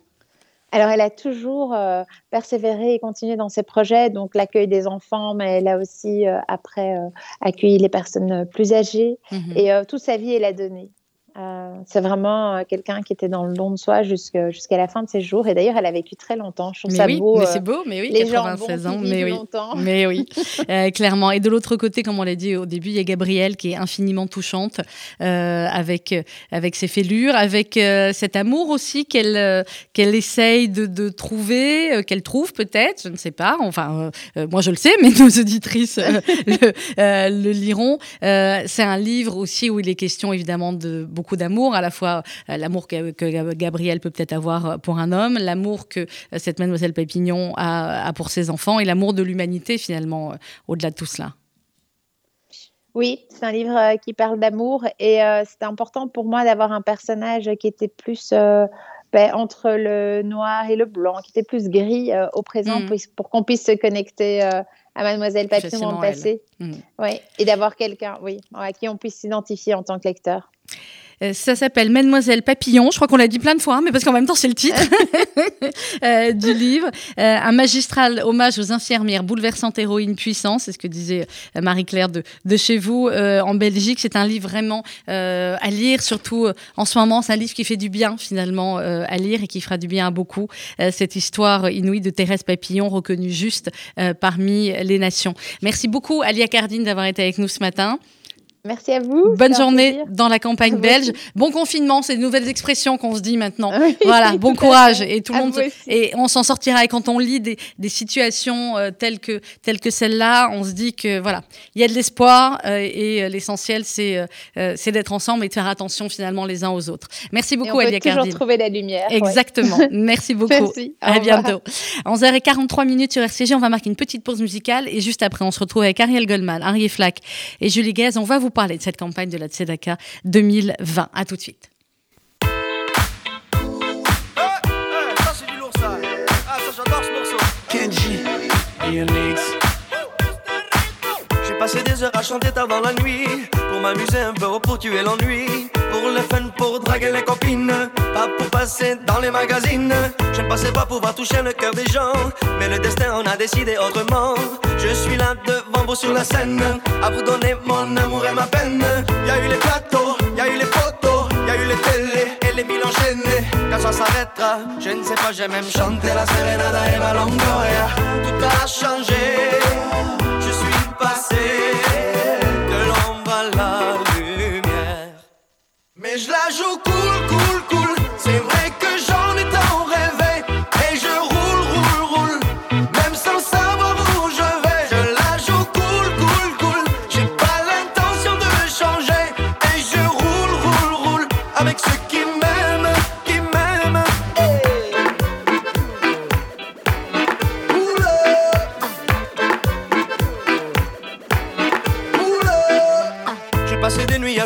Alors, elle a toujours euh, persévéré et continué dans ses projets, donc l'accueil des enfants, mais elle a aussi, euh, après, accueilli les personnes plus âgées. Mhm. Et toute sa vie, elle a donné. Euh, c'est vraiment euh, quelqu'un qui était dans le don de soi jusqu'à la fin de ses jours. Et d'ailleurs, elle a vécu très longtemps. Je trouve
mais
ça
oui,
beau.
Mais c'est euh, beau, mais oui, les 96 ans. Mais oui. mais oui, clairement. Et de l'autre côté, comme on l'a dit au début, il y a Gabrielle qui est infiniment touchante avec, avec ses fêlures, avec cet amour aussi qu'elle qu'elle essaye de, de trouver, qu'elle trouve peut-être, je ne sais pas. Enfin, moi je le sais, mais nos auditrices le, le, liront. c'est un livre aussi où il est question évidemment de beaucoup d'amour, à la fois euh, l'amour que, que, Gabriel peut peut-être avoir pour un homme, l'amour que euh, cette mademoiselle Pépignon a, pour ses enfants et l'amour de l'humanité finalement euh, au-delà de tout cela.
Oui, c'est un livre qui parle d'amour et c'était important pour moi d'avoir un personnage qui était plus ben, entre le noir et le blanc, qui était plus gris au présent mm. pour, qu'on puisse se connecter à Mademoiselle Papillon dans le passé. Mm. Oui, et d'avoir quelqu'un, oui, à qui on puisse s'identifier en tant que lecteur.
Euh, ça s'appelle Mademoiselle Papillon. Je crois qu'on l'a dit plein de fois, hein, mais parce qu'en même temps, c'est le titre euh, du livre. Euh, un magistral hommage aux infirmières, bouleversante héroïne puissance. C'est ce que disait Marie-Claire de, de, chez vous en Belgique. C'est un livre vraiment à lire, surtout en ce moment. C'est un livre qui fait du bien, finalement, à lire et qui fera du bien à beaucoup. cette histoire inouïe de Thérèse Papillon, reconnue juste parmi les nations. Merci beaucoup, Alia Cardine, d'avoir été avec nous ce matin.
Merci à vous.
Bonne journée dans la campagne belge. Bon confinement, c'est de nouvelles expressions qu'on se dit maintenant. voilà, bon courage et tout le monde et on s'en sortira. Et quand on lit des, des situations euh, telles que telles que celle-là, on se dit que voilà, il y a de l'espoir euh, et euh, l'essentiel c'est c'est d'être ensemble et de faire attention finalement les uns aux autres. Merci beaucoup,
Alia Cardine. toujours trouver la lumière.
Exactement. Merci beaucoup. Merci. À bientôt. 11h43 minutes sur RCG. On va marquer une petite pause musicale et juste après, on se retrouve avec Ariel Goldman, Henri Flack et Julie Gaz. On va vous parler de cette campagne de la Tzedaka 2020. À tout de suite.
J'ai passé des heures à chanter tard dans la nuit. Pour m'amuser un peu pour tuer l'ennui. Pour le fun, pour draguer les copines. Pas pour passer dans les magazines. Je ne pensais pas pouvoir toucher le cœur des gens. Mais le destin en a décidé autrement. Je suis là devant vous sur la scène. À vous donner mon amour et ma peine. Y a eu les plateaux, y a eu les photos Y a eu les télés et les villes enchaînées Quand ça s'arrêtera, je ne sais pas, j'ai même chanté la Serenada et la Longoria. Tout a changé Passé de l'ombre à la lumière. Mais je la joue cool, cool, cool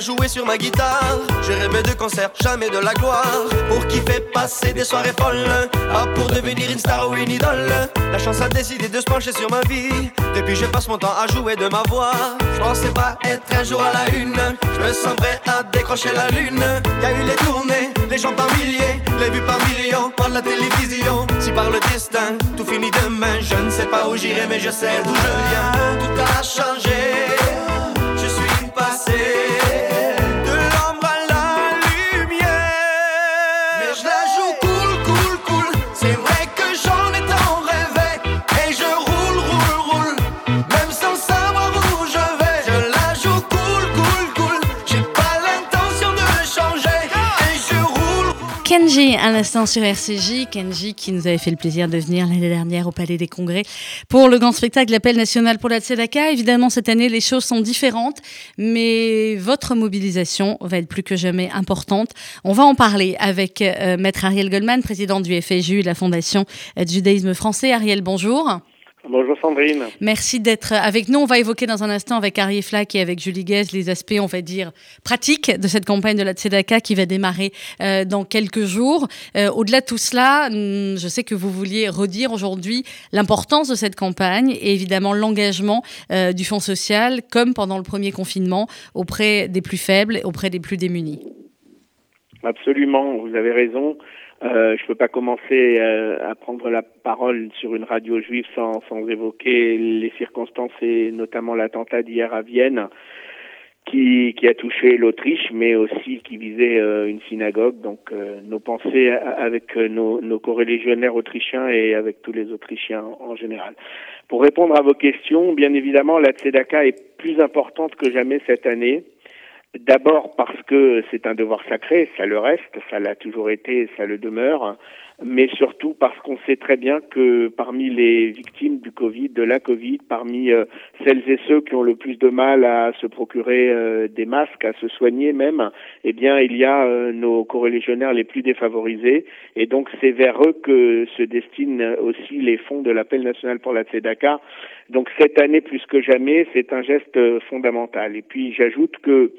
jouer sur ma guitare. J'ai rêvé de concerts, jamais de la gloire. Pour kiffer, passer des soirées folles. Pas pour devenir une star ou une idole. La chance a décidé de se pencher sur ma vie. Depuis, je passe mon temps à jouer de ma voix. Je pensais pas être un jour à la une. Je me sens prêt à décrocher la lune. Y a eu les tournées, les gens par milliers, les vues par millions, par la télévision. Si par le destin, tout finit demain. Je ne sais pas où j'irai, mais je sais d'où je viens. Tout a changé.
Kenji Kenji, un instant sur RCJ. Kenji qui nous avait fait le plaisir de venir l'année dernière au Palais des Congrès pour le grand spectacle L'Appel national pour la Tzedaka. Évidemment, cette année, les choses sont différentes, mais votre mobilisation va être plus que jamais importante. On va en parler avec euh, Maître Ariel Goldman, président du FSJU, la Fondation du judaïsme français. Ariel, bonjour.
Bonjour Sandrine.
Merci d'être avec nous. On va évoquer dans un instant avec Ariel Flack et avec Julie Guez les aspects, on va dire, pratiques de cette campagne de la Tzedaka qui va démarrer euh, dans quelques jours. Euh, au-delà de tout cela, hmm, je sais que vous vouliez redire aujourd'hui l'importance de cette campagne et évidemment l'engagement euh, du Fonds social, comme pendant le premier confinement, auprès des plus faibles, auprès des plus démunis.
Absolument, vous avez raison. Euh, je ne peux pas commencer euh, à prendre la parole sur une radio juive sans, sans évoquer les circonstances et notamment l'attentat d'hier à Vienne qui, a touché l'Autriche, mais aussi qui visait euh, une synagogue. Donc nos pensées avec nos, nos autrichiens et avec tous les Autrichiens en général. Pour répondre à vos questions, bien évidemment, la Tzedaka est plus importante que jamais cette année. D'abord parce que c'est un devoir sacré, ça le reste, ça l'a toujours été, ça le demeure, mais surtout parce qu'on sait très bien que parmi les victimes du Covid, de la Covid, parmi euh, celles et ceux qui ont le plus de mal à se procurer euh, des masques, à se soigner même, eh bien il y a euh, nos corélégionnaires les plus défavorisés, et donc c'est vers eux que se destinent aussi les fonds de l'appel national pour la Tzedaka. Donc cette année plus que jamais, c'est un geste fondamental. Et puis j'ajoute que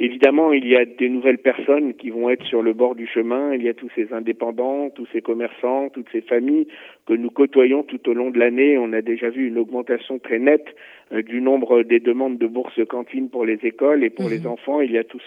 Évidemment, il y a des nouvelles personnes qui vont être sur le bord du chemin. Il y a tous ces indépendants, tous ces commerçants, toutes ces familles que nous côtoyons tout au long de l'année. On a déjà vu une augmentation très nette euh, du nombre des demandes de bourses cantines pour les écoles et pour les mmh. enfants. Il y a tous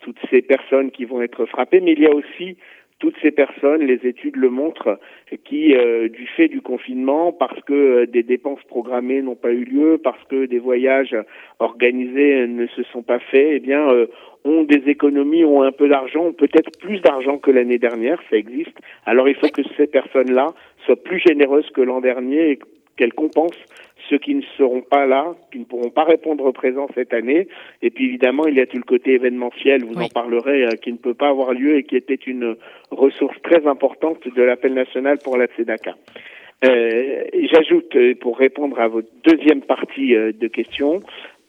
toutes ces personnes qui vont être frappées, mais il y a aussi toutes ces personnes, les études le montrent, qui, euh, du fait du confinement, parce que euh, des dépenses programmées n'ont pas eu lieu, parce que des voyages organisés ne se sont pas faits, eh bien, euh, ont des économies, ont un peu d'argent, ont peut-être plus d'argent que l'année dernière, ça existe. Alors il faut que ces personnes-là soient plus généreuses que l'an dernier et qu'elles compensent ceux qui ne seront pas là, qui ne pourront pas répondre présent cette année. Et puis évidemment, il y a tout le côté événementiel, vous en parlerez, euh, qui ne peut pas avoir lieu et qui était une ressource très importante de l'appel national pour la Tzedaka. Euh, J'ajoute, euh, pour répondre à votre deuxième partie euh, de question,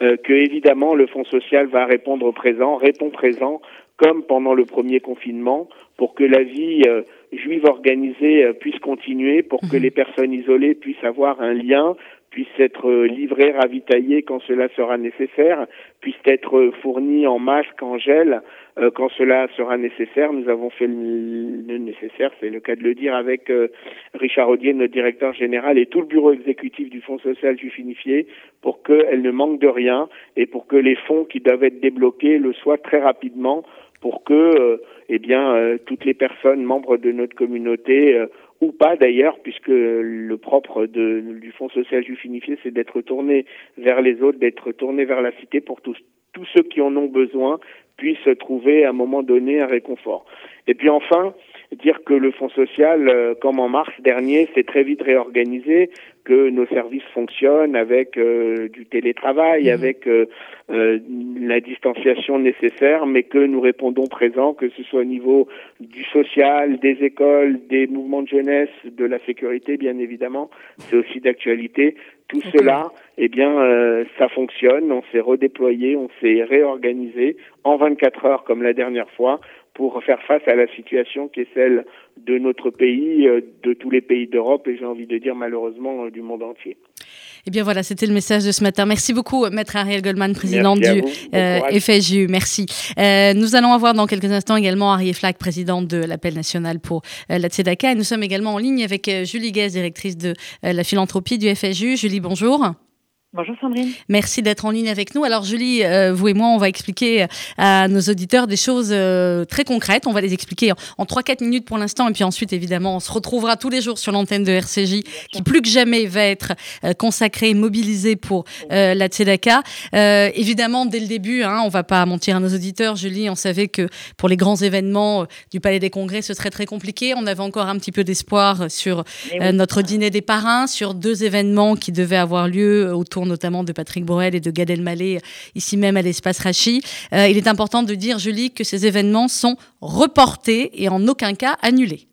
que évidemment le Fonds social va répondre présent, répond présent, comme pendant le premier confinement, pour que la vie juive organisée puisse continuer, pour que mhm. les personnes isolées puissent avoir un lien, puissent être euh, livrés, ravitaillés quand cela sera nécessaire, puissent être euh, fournis en masque, en gel euh, quand cela sera nécessaire. Nous avons fait le nécessaire, c'est le cas de le dire, avec Richard Audier, notre directeur général, et tout le bureau exécutif du Fonds social juif unifié pour qu'elle ne manque de rien et pour que les fonds qui doivent être débloqués le soient très rapidement pour que eh bien toutes les personnes membres de notre communauté ou pas d'ailleurs, puisque le propre de, du Fonds social juif unifié, c'est d'être tourné vers les autres, d'être tourné vers la cité pour tous, tous ceux qui en ont besoin puissent trouver à un moment donné un réconfort. Et puis enfin, dire que le Fonds social, euh, comme en mars dernier, s'est très vite réorganisé, que nos services fonctionnent avec euh, du télétravail, mmh. avec euh, la distanciation nécessaire, mais que nous répondons présent, que ce soit au niveau du social, des écoles, des mouvements de jeunesse, de la sécurité, bien évidemment, c'est aussi d'actualité. Tout cela, eh bien, ça fonctionne. On s'est redéployé, on s'est réorganisé en 24 heures comme la dernière fois pour faire face à la situation qui est celle de notre pays, euh, de tous les pays d'Europe et j'ai envie de dire malheureusement euh, du monde entier.
Eh bien voilà, c'était le message de ce matin. Merci beaucoup, Maître Ariel Goldman, président du euh, FSJU. Merci. nous allons avoir dans quelques instants également Ariel Flack, président de l'appel national pour la Tzedaka. Et nous sommes également en ligne avec Julie Guez, directrice de la philanthropie du FSJU. Julie, bonjour.
Bonjour Sandrine.
Merci d'être en ligne avec nous. Alors Julie, euh, vous et moi, on va expliquer à nos auditeurs des choses euh, très concrètes. On va les expliquer en, 3-4 minutes pour l'instant et puis ensuite, évidemment, on se retrouvera tous les jours sur l'antenne de RCJ qui plus que jamais va être euh, consacrée, mobilisée pour la Tzedaka. évidemment, dès le début, hein, on va pas mentir à nos auditeurs, Julie, on savait que pour les grands événements du Palais des Congrès, ce serait très compliqué. On avait encore un petit peu d'espoir sur notre dîner des parrains, sur deux événements qui devaient avoir lieu autour notamment de Patrick Borel et de Gad Elmaleh ici même à l'espace Rachi. il est important de dire, Julie, que ces événements sont reportés et en aucun cas annulés.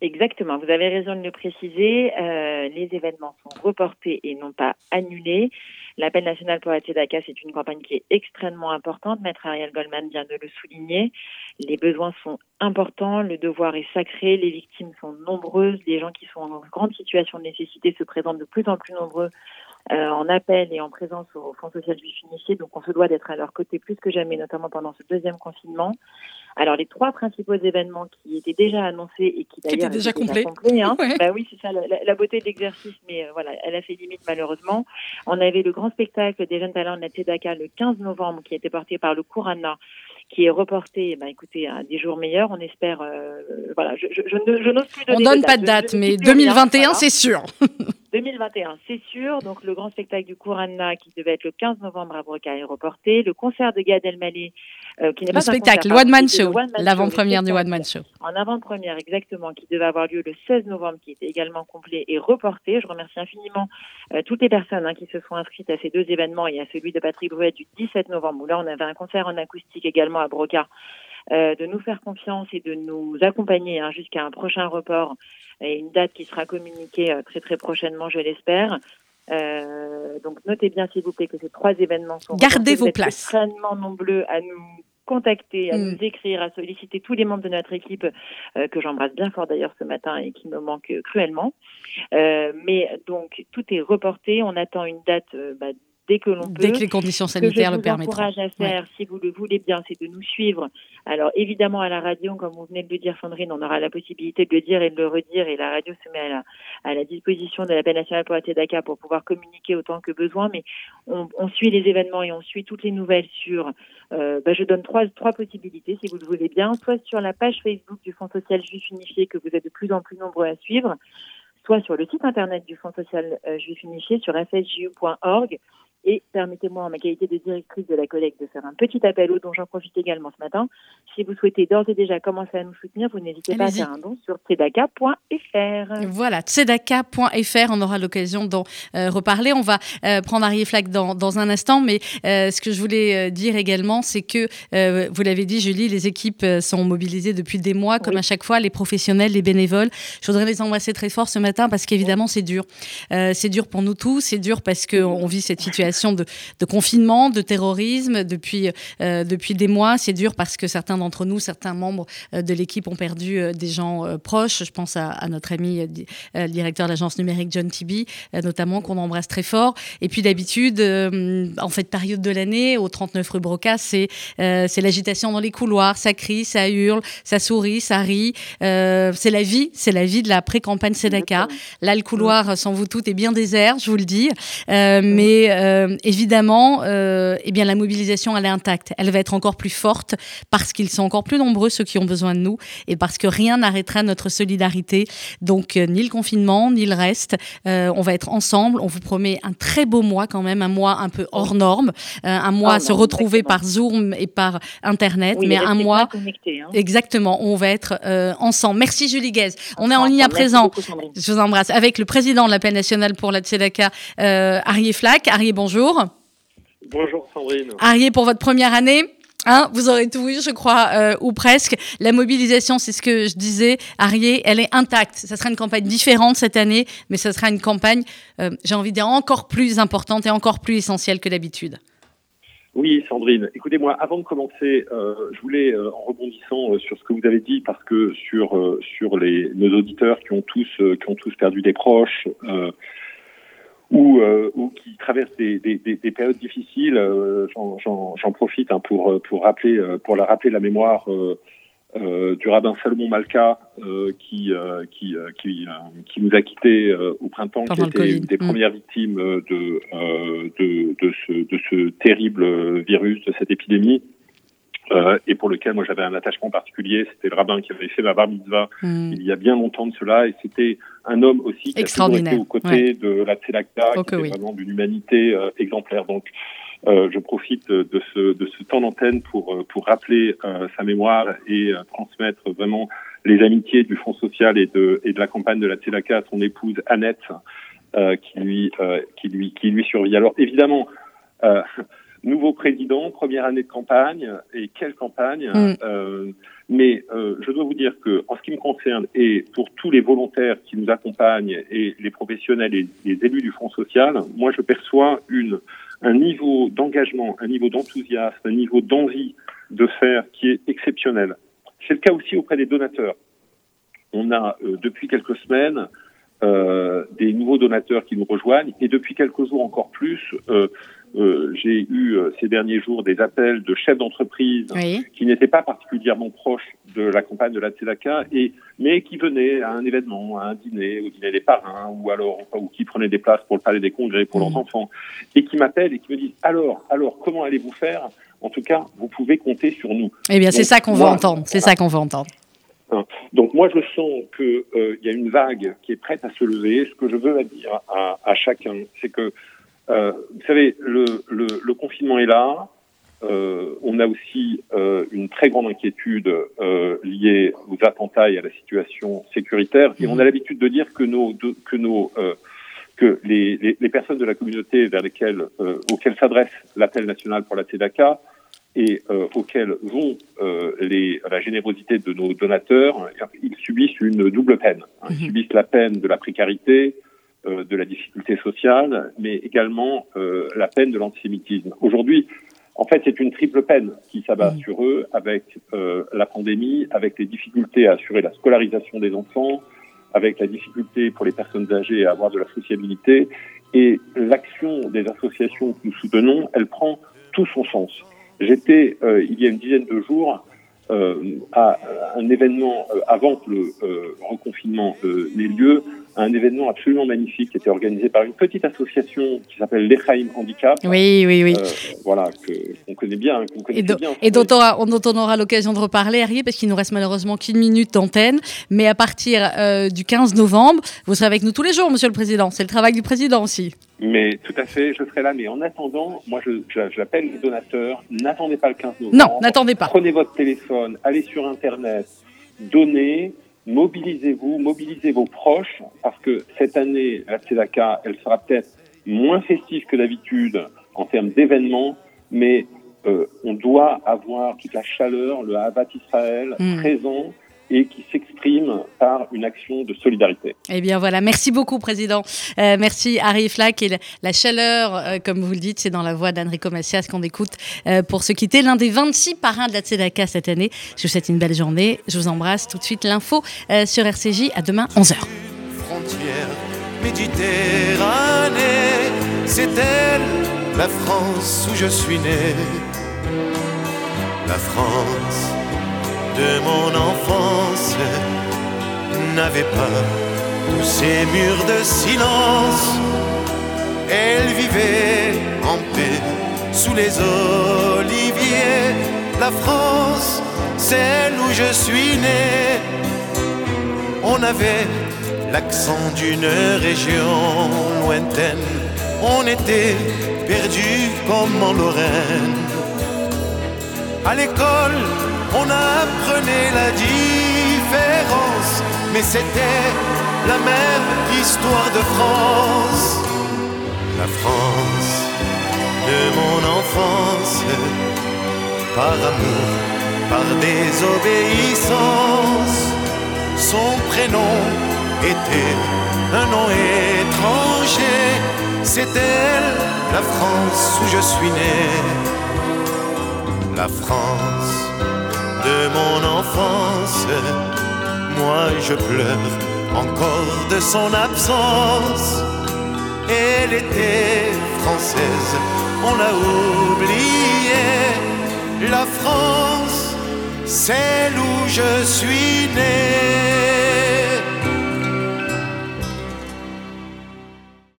Exactement, vous avez raison de le préciser. Euh, les événements sont reportés et non pas annulés. L'appel national pour la TEDACA, c'est une campagne qui est extrêmement importante. Maître Ariel Goldman vient de le souligner. Les besoins sont importants, le devoir est sacré, les victimes sont nombreuses, les gens qui sont en grande situation de nécessité se présentent de plus en plus nombreux euh, en appel et en présence au Fonds social juif unifié. Donc on se doit d'être à leur côté plus que jamais, notamment pendant ce deuxième confinement. Alors les trois principaux événements qui étaient déjà annoncés et qui d'ailleurs
étaient déjà complets,
hein. bah oui c'est ça la, beauté de l'exercice, mais euh, voilà elle a fait limite malheureusement. On avait le grand spectacle des jeunes talents de la Tzedaka le 15 novembre qui a été porté par le Kourana qui est reporté, bah, écoutez, à des jours meilleurs. On espère, euh, voilà, je, je, je, n'ose plus donner
On donne pas de date, mais 2021, c'est sûr.
2021, c'est sûr. Donc, le grand spectacle du Kourana qui devait être le 15 novembre à Broca est reporté. Le concert de Gad Elmaleh, euh, qui n'est pas
spectacle,
un
One Man Show, l'avant-première du One Man Show.
En avant-première, exactement, qui devait avoir lieu le 16 novembre, qui était également complet et reporté. Je remercie infiniment euh, toutes les personnes hein, qui se sont inscrites à ces deux événements et à celui de Patrick Brouet du 17 novembre, où là, on avait un concert en acoustique également à Broca. Euh, de nous faire confiance et de nous accompagner hein, jusqu'à un prochain report et une date qui sera communiquée euh, très très prochainement, je l'espère. Euh, donc notez bien s'il vous plaît que ces trois événements sont
gardez vos places
extrêmement nombreux à nous contacter, à mm. nous écrire, à solliciter tous les membres de notre équipe que j'embrasse bien fort d'ailleurs ce matin et qui me manque cruellement. mais donc tout est reporté. On attend une date bah, dès que l'on peut.
Dès que les conditions sanitaires le permettent.
Ce que je vous encourage à faire, si vous le voulez bien, c'est de nous suivre. Alors évidemment à la radio, comme vous venez de le dire Sandrine, on aura la possibilité de le dire et de le redire et la radio se met à la, à la disposition de la paix nationale pour la TEDACA pour pouvoir communiquer autant que besoin, mais on, on, suit les événements et on suit toutes les nouvelles sur, euh, bah, je donne trois, trois possibilités si vous le voulez bien, soit sur la page Facebook du Fonds social juif unifié que vous êtes de plus en plus nombreux à suivre, soit sur le site internet du Fonds social euh, juif unifié sur fsju.org et permettez-moi, en ma qualité de directrice de la collecte, de faire un petit appel au dont j'en profite également ce matin. Si vous souhaitez d'ores et déjà commencer à nous soutenir, vous n'hésitez pas à faire un don sur tzedaka.fr.
Voilà, tzedaka.fr, on aura l'occasion d'en euh, reparler. On va euh, prendre Arié Flack dans, dans, un instant, mais euh, ce que je voulais dire également, c'est que, vous l'avez dit, Julie, les équipes sont mobilisées depuis des mois, comme à chaque fois, les professionnels, les bénévoles. Je voudrais les embrasser très fort ce matin parce qu'évidemment, c'est dur. c'est dur pour nous tous, c'est dur parce qu'on vit cette situation de, confinement, de terrorisme depuis, euh, depuis des mois. C'est dur parce que certains d'entre nous, certains membres euh, de l'équipe ont perdu euh, des gens proches. Je pense à, notre ami le directeur de l'agence numérique John Tibi, notamment, qu'on embrasse très fort. Et puis d'habitude, en fait, période de l'année, au 39 rue Broca, c'est c'est l'agitation dans les couloirs. Ça crie, ça hurle, ça sourit, ça rit. c'est la vie, c'est la vie de la pré-campagne Sedaka. Là, le couloir, sans vous toutes, est bien désert, je vous le dis. mais euh, évidemment, euh, eh bien, la mobilisation, elle est intacte. Elle va être encore plus forte parce qu'ils sont encore plus nombreux, ceux qui ont besoin de nous, et parce que rien n'arrêtera notre solidarité. Donc, euh, ni le confinement, ni le reste. on va être ensemble. On vous promet un très beau mois quand même, un mois un peu hors norme, un mois à se retrouver par Zoom et par Internet, mais un mois... Hein. Exactement, on va être ensemble. Merci Julie Guez. On est en ligne à présent. je vous embrasse. Avec le président de l'appel national pour la Tzedaka, Arié Flack. Arié, bonjour. Bonjour.
Bonjour Sandrine.
Arié, pour votre première année, Hein, vous aurez tout vu, je crois, euh, ou presque. La mobilisation, c'est ce que je disais, Arié, elle est intacte. Ça sera une campagne différente cette année, mais ça sera une campagne, euh, j'ai envie de dire, encore plus importante et encore plus essentielle que d'habitude.
Oui, Sandrine. Écoutez-moi, avant de commencer, euh, je voulais, en rebondissant sur ce que vous avez dit, parce que sur sur les nos auditeurs qui ont tous qui ont tous perdu des proches, ou, euh, ou qui traversent des, des, des, périodes difficiles. Euh, j'en profite hein, pour pour rappeler euh, pour la rappeler la mémoire euh, du rabbin Salomon Malka qui qui qui, qui nous a quittés au printemps, qui était une des mm. premières victimes de, de de ce de ce terrible virus, de cette épidémie. Euh, et pour lequel moi j'avais un attachement particulier. C'était le rabbin qui avait fait ma bar mitzvah hmm. il y a bien longtemps de cela, et c'était un homme aussi qui a été aux côtés de la Tzedakta, qui était vraiment d'une humanité euh, exemplaire. Donc euh, je profite de ce, de ce temps d'antenne pour, euh, pour rappeler euh, sa mémoire et transmettre vraiment les amitiés du Fonds social et de, et de la campagne de la Tzedaka à son épouse Annette, qui lui qui lui qui lui survit. Alors évidemment. Nouveau président, première année de campagne, et quelle campagne mm. euh, Mais euh, je dois vous dire que, en ce qui me concerne, et pour tous les volontaires qui nous accompagnent, et les professionnels et les élus du Fonds social, moi je perçois une, un niveau d'engagement, un niveau d'enthousiasme, un niveau d'envie de faire qui est exceptionnel. C'est le cas aussi auprès des donateurs. On a euh, depuis quelques semaines euh, des nouveaux donateurs qui nous rejoignent et depuis quelques jours encore plus, euh, euh, j'ai eu euh, ces derniers jours des appels de chefs d'entreprise qui n'étaient pas particulièrement proches de la campagne de la Tzedaka, et mais qui venaient à un événement, à un dîner, au dîner des parrains, ou alors ou qui prenaient des places pour le palais des congrès pour leurs enfants, et qui m'appellent et qui me disent alors alors comment allez-vous faire? En tout cas, vous pouvez compter sur nous.
Eh bien, c'est ça qu'on veut entendre. C'est ça qu'on veut entendre.
Hein. Donc moi je sens qu'il euh, y a une vague qui est prête à se lever. Ce que je veux dire à, à chacun, c'est que euh, vous savez, le, le, le, confinement est là. Euh, on a aussi euh, une très grande inquiétude euh, liée aux attentats et à la situation sécuritaire. Et on a l'habitude de dire que nos, que nos, euh, que les, les, les, personnes de la communauté vers lesquelles, euh, auxquelles s'adresse l'appel national pour la TEDACA et auxquelles vont les, la générosité de nos donateurs, ils subissent une double peine. Ils mhm. subissent la peine de la précarité, euh, de la difficulté sociale, mais également euh, la peine de l'antisémitisme. Aujourd'hui, en fait, c'est une triple peine qui s'abat mmh. sur eux avec euh, la pandémie, avec les difficultés à assurer la scolarisation des enfants, avec la difficulté pour les personnes âgées à avoir de la sociabilité. Et l'action des associations que nous soutenons, elle prend tout son sens. J'étais, il y a une dizaine de jours, à un événement avant que le reconfinement n'ait lieu, un événement absolument magnifique qui était organisé par une petite association qui s'appelle l'Echaim Handicap.
Oui, oui, oui. Euh,
voilà, qu'on connaît bien.
et, bien, et dont, on, aura l'occasion de reparler, Harry, parce qu'il nous reste malheureusement qu'une minute d'antenne. Mais à partir euh, du 15 novembre, vous serez avec nous tous les jours, Monsieur le Président. C'est le travail du Président aussi.
Mais tout à fait, je serai là. Mais en attendant, moi, j'appelle les donateurs. N'attendez pas le 15 novembre.
Non, n'attendez pas.
Prenez votre téléphone, allez sur Internet, donnez mobilisez-vous, mobilisez vos proches, parce que cette année, la Tzedaka, elle sera peut-être moins festive que d'habitude en termes d'événements, mais euh, on doit avoir toute la chaleur, le Havat Israël hmm. présent et qui s'exprime par une action de solidarité.
Eh bien voilà, merci beaucoup Président. Euh, merci Harry Flack et la chaleur, euh, comme vous le dites, c'est dans la voix d'Enrico Macias qu'on écoute euh, pour se quitter. L'un des 26 parrains de la Tzedaka cette année. Je vous souhaite une belle journée. Je vous embrasse tout de suite. L'info sur RCJ à demain 11h.
Frontière Méditerranée, c'est elle la France où je suis né. La France de mon enfance n'avait pas tous ces murs de silence. Elle vivait en paix sous les oliviers. La France, celle où je suis né. On avait l'accent d'une région lointaine. On était perdu comme en Lorraine. À l'école, on apprenait la différence, mais c'était la même histoire de France. La France de mon enfance, par amour, par désobéissance, son prénom était un nom étranger. C'est elle, la France où je suis né. La France de mon enfance. Moi je pleure encore de son absence. Elle était française, on l'a oublié. La France, celle où je suis né.